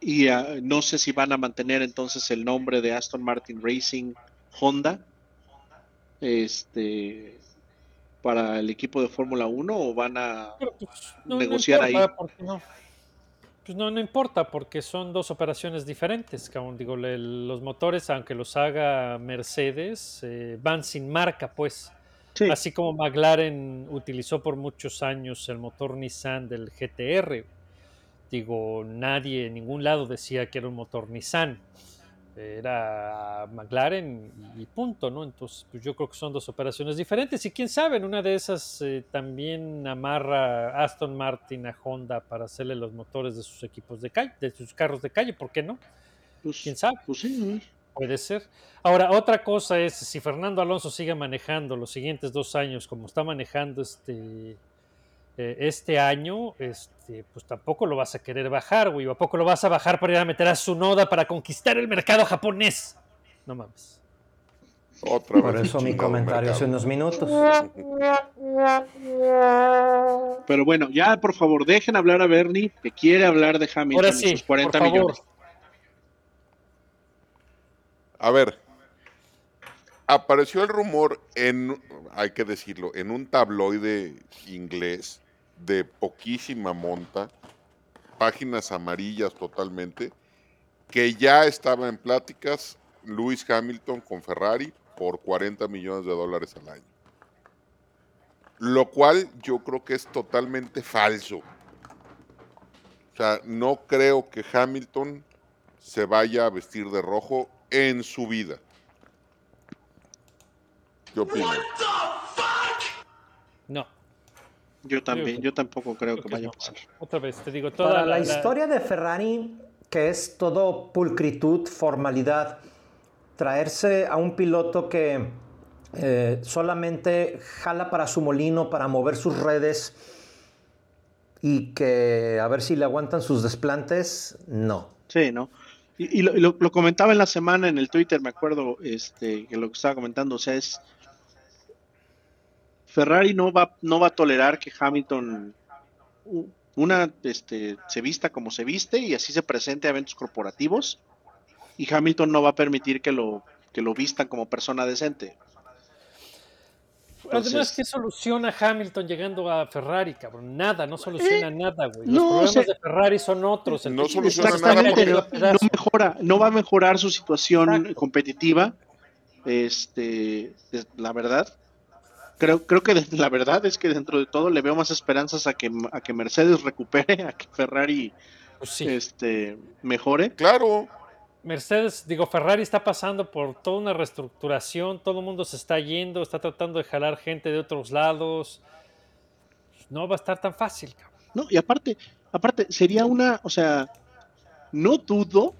Speaker 6: Y ah, no sé si van a mantener entonces el nombre de Aston Martin Racing Honda. Este. Para el equipo de Fórmula 1 o van a
Speaker 1: pues, no, no
Speaker 6: negociar
Speaker 1: importa,
Speaker 6: ahí.
Speaker 1: porque no. Pues no, no importa, porque son dos operaciones diferentes, cabrón. Digo, le- los motores, aunque los haga Mercedes, eh, van sin marca, pues.
Speaker 6: Sí.
Speaker 1: Así como McLaren utilizó por muchos años el motor Nissan del GTR. Digo, nadie en ningún lado decía que era un motor Nissan. Era McLaren y punto, ¿no? Entonces, pues yo creo que son dos operaciones diferentes. Y quién sabe, en una de esas eh, también amarra Aston Martin a Honda para hacerle los motores de sus equipos de calle, de sus carros de calle, ¿por qué no?
Speaker 6: Pues,
Speaker 1: ¿Quién sabe?
Speaker 6: pues sí,
Speaker 1: Puede ser. Ahora, otra cosa es, si Fernando Alonso sigue manejando los siguientes dos años como está manejando este, eh, este año, este, pues tampoco lo vas a querer bajar, güey. ¿A poco lo vas a bajar para ir a meter a su noda para conquistar el mercado japonés? No mames.
Speaker 5: Otra
Speaker 7: Por
Speaker 5: vez
Speaker 7: eso mi comentario hace unos minutos.
Speaker 6: Pero bueno, ya por favor, dejen hablar a Bernie, que quiere hablar de Hamilton
Speaker 1: Ahora
Speaker 6: y
Speaker 1: sí,
Speaker 6: sus 40
Speaker 1: por favor.
Speaker 6: millones.
Speaker 5: A ver, apareció el rumor en, hay que decirlo, en un tabloide inglés de poquísima monta, páginas amarillas totalmente, que ya estaba en pláticas Lewis Hamilton con Ferrari por 40 millones de dólares al año. Lo cual yo creo que es totalmente falso. O sea, no creo que Hamilton se vaya a vestir de rojo en su vida. ¿Qué opinan?
Speaker 6: Yo también,
Speaker 1: que-
Speaker 6: yo tampoco creo que
Speaker 1: creo que
Speaker 6: vaya a pasar.
Speaker 1: Otra vez, te digo, toda
Speaker 7: Para la historia de Ferrari, que es todo pulcritud, formalidad, traerse a un piloto que eh, solamente jala para su molino, para mover sus redes y que a ver si le aguantan sus desplantes, no.
Speaker 6: Sí, ¿no? Y, y lo, y lo- lo comentaba en la semana en el Twitter, me acuerdo, este, que lo que estaba comentando, o sea, es Ferrari no va, no va a tolerar que Hamilton una este, se vista como se viste y así se presente a eventos corporativos y Hamilton no va a permitir que lo que lo vistan como persona decente.
Speaker 1: Además,
Speaker 6: Entonces-
Speaker 1: ¿qué soluciona Hamilton llegando a Ferrari, cabrón? Nada, no soluciona nada, güey. Los
Speaker 6: no,
Speaker 1: problemas
Speaker 6: o sea,
Speaker 1: de Ferrari son otros. el
Speaker 5: no soluciona nada
Speaker 6: no, mejora, no va a mejorar su situación
Speaker 1: Exacto.
Speaker 6: competitiva. Este, es- la verdad, creo, creo que <laughs> la verdad es que dentro de todo le veo más esperanzas a que, a que Mercedes recupere, <laughs> a que Ferrari
Speaker 1: Pues sí.
Speaker 6: este, mejore.
Speaker 5: Claro,
Speaker 1: Mercedes, digo, Ferrari está pasando por toda una reestructuración, todo el mundo se está yendo, está tratando de jalar gente de otros lados. No va a estar tan fácil, cabrón.
Speaker 6: No, y aparte, aparte, sería una, o sea, no dudo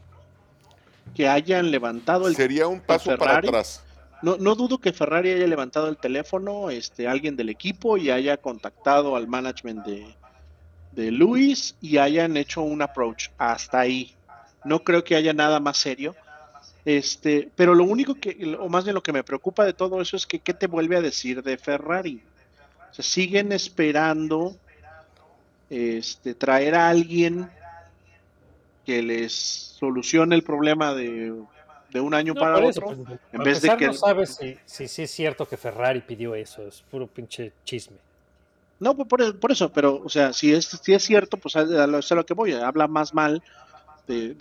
Speaker 6: que hayan levantado el
Speaker 5: sería un paso para atrás.
Speaker 6: No, no dudo que Ferrari haya levantado el teléfono, este, alguien del equipo y haya contactado al management de, de Luis y hayan hecho un approach hasta ahí. No creo que haya nada más serio. Este, pero lo único que, o más bien lo que me preocupa de todo eso es que qué te vuelve a decir de Ferrari. O sea, siguen esperando este, traer a alguien que les solucione el problema de de un año
Speaker 1: No,
Speaker 6: para
Speaker 1: eso,
Speaker 6: otro,
Speaker 1: pues,
Speaker 6: en vez de que...
Speaker 1: no sabes si, si, si es cierto que Ferrari pidió eso, es puro pinche chisme.
Speaker 6: No, pues, por, por eso, pero, o sea, si es, si es cierto, pues a, lo, es a lo que voy, habla más mal de,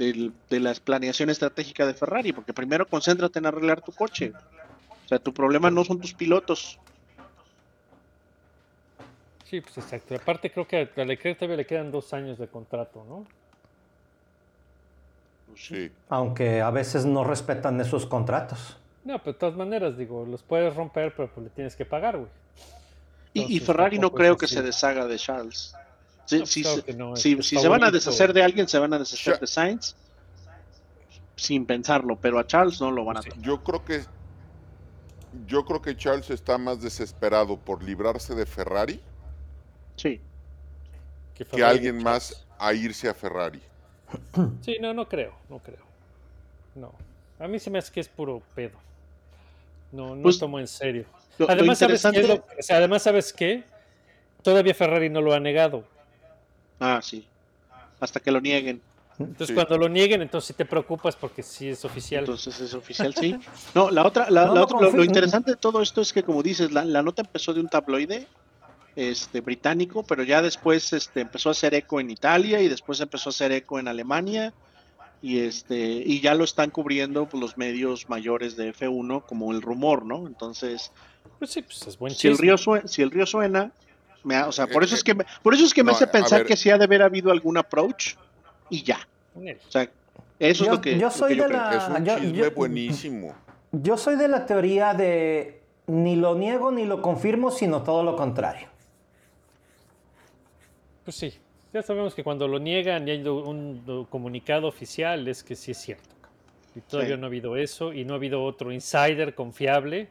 Speaker 6: de la planeación estratégica de Ferrari, porque primero concéntrate en arreglar tu coche. O sea, tu problema no son tus pilotos.
Speaker 1: Sí, pues exacto. Aparte creo que a Leclerc todavía le quedan dos años de contrato, ¿no?
Speaker 5: Sí.
Speaker 7: Aunque a veces no respetan esos contratos.
Speaker 1: No, pero de todas maneras, digo, los puedes romper, pero pues le tienes que pagar, güey.
Speaker 6: Y, Ferrari no creo que
Speaker 1: así.
Speaker 6: se deshaga de Charles. Si,
Speaker 1: No,
Speaker 6: si
Speaker 1: claro
Speaker 6: se-
Speaker 1: que no,
Speaker 6: si-
Speaker 1: es- es
Speaker 6: si se van a deshacer de alguien, se van a deshacer de Sainz sin pensarlo, pero a Charles no lo van a hacer.
Speaker 5: Yo creo que yo creo que Charles está más desesperado por librarse de Ferrari
Speaker 6: Sí.
Speaker 5: que
Speaker 1: Ferrari
Speaker 5: alguien
Speaker 1: de
Speaker 5: más a irse a Ferrari. <coughs>
Speaker 1: Sí, no, no creo, no creo. No. A mí se me hace que es puro pedo. No, no
Speaker 6: Pues,
Speaker 1: tomo en serio.
Speaker 6: lo- lo
Speaker 1: además, ¿sabes qué? es
Speaker 6: interesante-
Speaker 1: lo- o sea, además, ¿sabes qué? Todavía Ferrari no lo ha negado.
Speaker 6: Ah, sí. Hasta que lo nieguen.
Speaker 1: Entonces,
Speaker 5: Sí.
Speaker 1: cuando lo nieguen, entonces sí te preocupas porque sí es oficial.
Speaker 6: Entonces es oficial, sí. No, la otra, la,
Speaker 7: No,
Speaker 6: la
Speaker 7: no,
Speaker 6: otra- lo, interesante de todo esto es que, como dices, la, la nota empezó de un tabloide este, británico, pero ya después este, empezó a hacer eco en Italia y después empezó a hacer eco en Alemania y este y ya lo están cubriendo pues, los medios mayores de F1 como el rumor, ¿no? Entonces,
Speaker 1: Pues sí, pues es buen
Speaker 6: si el río suena, si el río suena, me ha- o sea, por
Speaker 5: Eh,
Speaker 6: eso es
Speaker 5: eh,
Speaker 6: que me, por eso es que me
Speaker 5: no,
Speaker 6: hace pensar
Speaker 5: ver.
Speaker 6: que sí ha de haber habido algún approach y ya. O sea, eso es
Speaker 7: Yo-
Speaker 6: lo que
Speaker 7: yo
Speaker 6: lo
Speaker 7: soy
Speaker 6: que yo
Speaker 7: de
Speaker 6: creo.
Speaker 7: la-
Speaker 5: Es un
Speaker 7: yo-
Speaker 5: chisme
Speaker 7: yo-
Speaker 5: buenísimo.
Speaker 7: Yo soy de la teoría de ni lo niego ni lo confirmo, sino todo lo contrario.
Speaker 1: Pues sí. Ya sabemos que cuando lo niegan y hay un do- comunicado oficial es que sí es cierto. Y todavía
Speaker 6: Sí.
Speaker 1: no ha habido eso y no ha habido otro insider confiable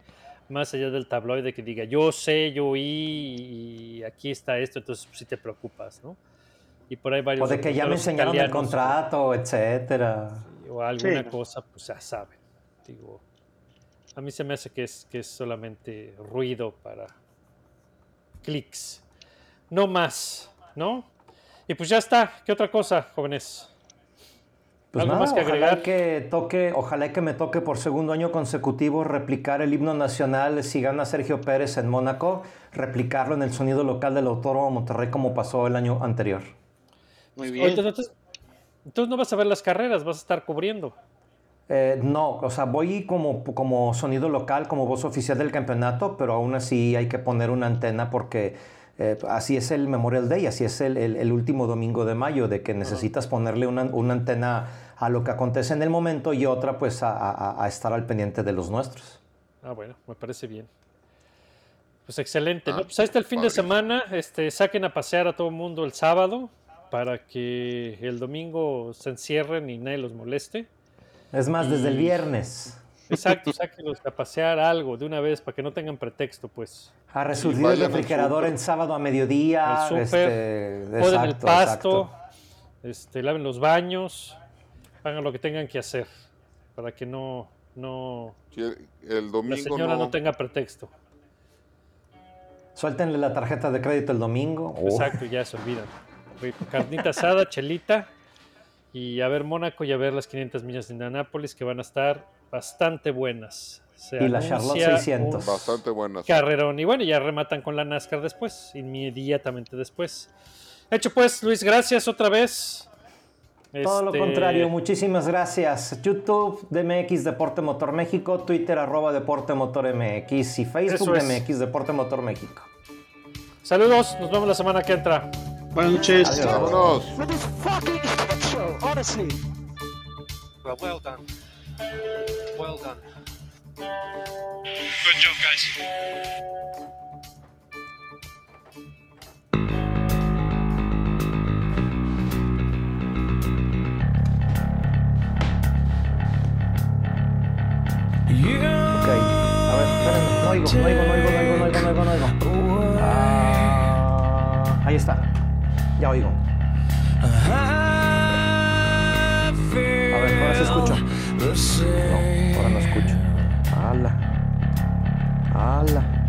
Speaker 1: más allá del tabloide que diga yo sé, yo oí y aquí está esto, entonces sí te preocupas, ¿no? Y por ahí varios
Speaker 7: O de que ya me enseñaron el contrato, etcétera.
Speaker 1: o alguna
Speaker 6: Sí.
Speaker 1: cosa, pues ya saben. Digo, a mí se me hace que es, que es solamente ruido para clics. No más, ¿no? Y pues ya está. ¿Qué otra cosa, jóvenes?
Speaker 7: Pues
Speaker 1: ¿Algo
Speaker 7: nada,
Speaker 1: más que
Speaker 7: ojalá
Speaker 1: agregar?
Speaker 7: y que toque, ojalá que me toque por segundo año consecutivo replicar el himno nacional si gana Sergio Pérez en Mónaco, replicarlo en el sonido local del Autódromo Monterrey como pasó el año anterior.
Speaker 6: Muy
Speaker 1: Oye,
Speaker 6: bien.
Speaker 1: Entonces, entonces no vas a ver las carreras, vas a estar cubriendo.
Speaker 7: Eh, no, o sea, voy como, como sonido local, como voz oficial del campeonato, pero aún así hay que poner una antena porque eh, así es el Memorial Day, así es el, el- el último domingo de mayo, de que necesitas ponerle una, una antena a lo que acontece en el momento y otra pues a, a- a estar al pendiente de los nuestros.
Speaker 1: Ah, bueno, me parece bien. Pues excelente.
Speaker 5: Ah,
Speaker 1: ¿no? Pues ahí está el fin de semana. Este, saquen a pasear a todo el mundo el sábado para que el domingo se encierren y nadie los moleste.
Speaker 7: Es más, desde el viernes.
Speaker 1: Exacto, sáquenlos a pasear algo de una vez para que no tengan pretexto, pues.
Speaker 7: A resurgir el refrigerador en sábado a mediodía.
Speaker 1: Súper,
Speaker 7: este,
Speaker 1: el pasto,
Speaker 7: exacto.
Speaker 1: este, laven los baños, hagan lo que tengan que hacer para que no, no
Speaker 5: Sí, el- el
Speaker 1: la
Speaker 5: domingo
Speaker 1: señora no
Speaker 5: no.
Speaker 1: tenga pretexto.
Speaker 7: Suéltenle la tarjeta de crédito el domingo. Oh.
Speaker 1: Exacto, ya se olvidan. Carnita asada, chelita y a ver Mónaco y a ver las 500 millas de Indianápolis que van a estar bastante buenas. Se
Speaker 7: Y la Charlotte
Speaker 1: anuncia
Speaker 7: 600.
Speaker 1: un
Speaker 5: Bastante buenas.
Speaker 1: Carrerón. Y bueno, ya rematan con la NASCAR después, inmediatamente después. Hecho pues, Luis, gracias otra vez.
Speaker 7: Todo lo
Speaker 1: Este,
Speaker 7: contrario, muchísimas gracias. YouTube, DMX Deporte Motor México, Twitter arroba Deporte Motor MX y Facebook
Speaker 1: es.
Speaker 7: DMX Deporte Motor México.
Speaker 1: Saludos, nos vemos la semana que entra.
Speaker 6: Buenas noches.
Speaker 7: Adiós.
Speaker 5: Vámonos.
Speaker 3: Well, done.
Speaker 8: Good job, guys.
Speaker 7: No oigo, no oigo, no oigo, no oigo, no oigo, no oigo, no oigo. Ah, ahí está, ya oigo. A ver, ahora sí escucho. No, ahora no escucho. Ala. Ala.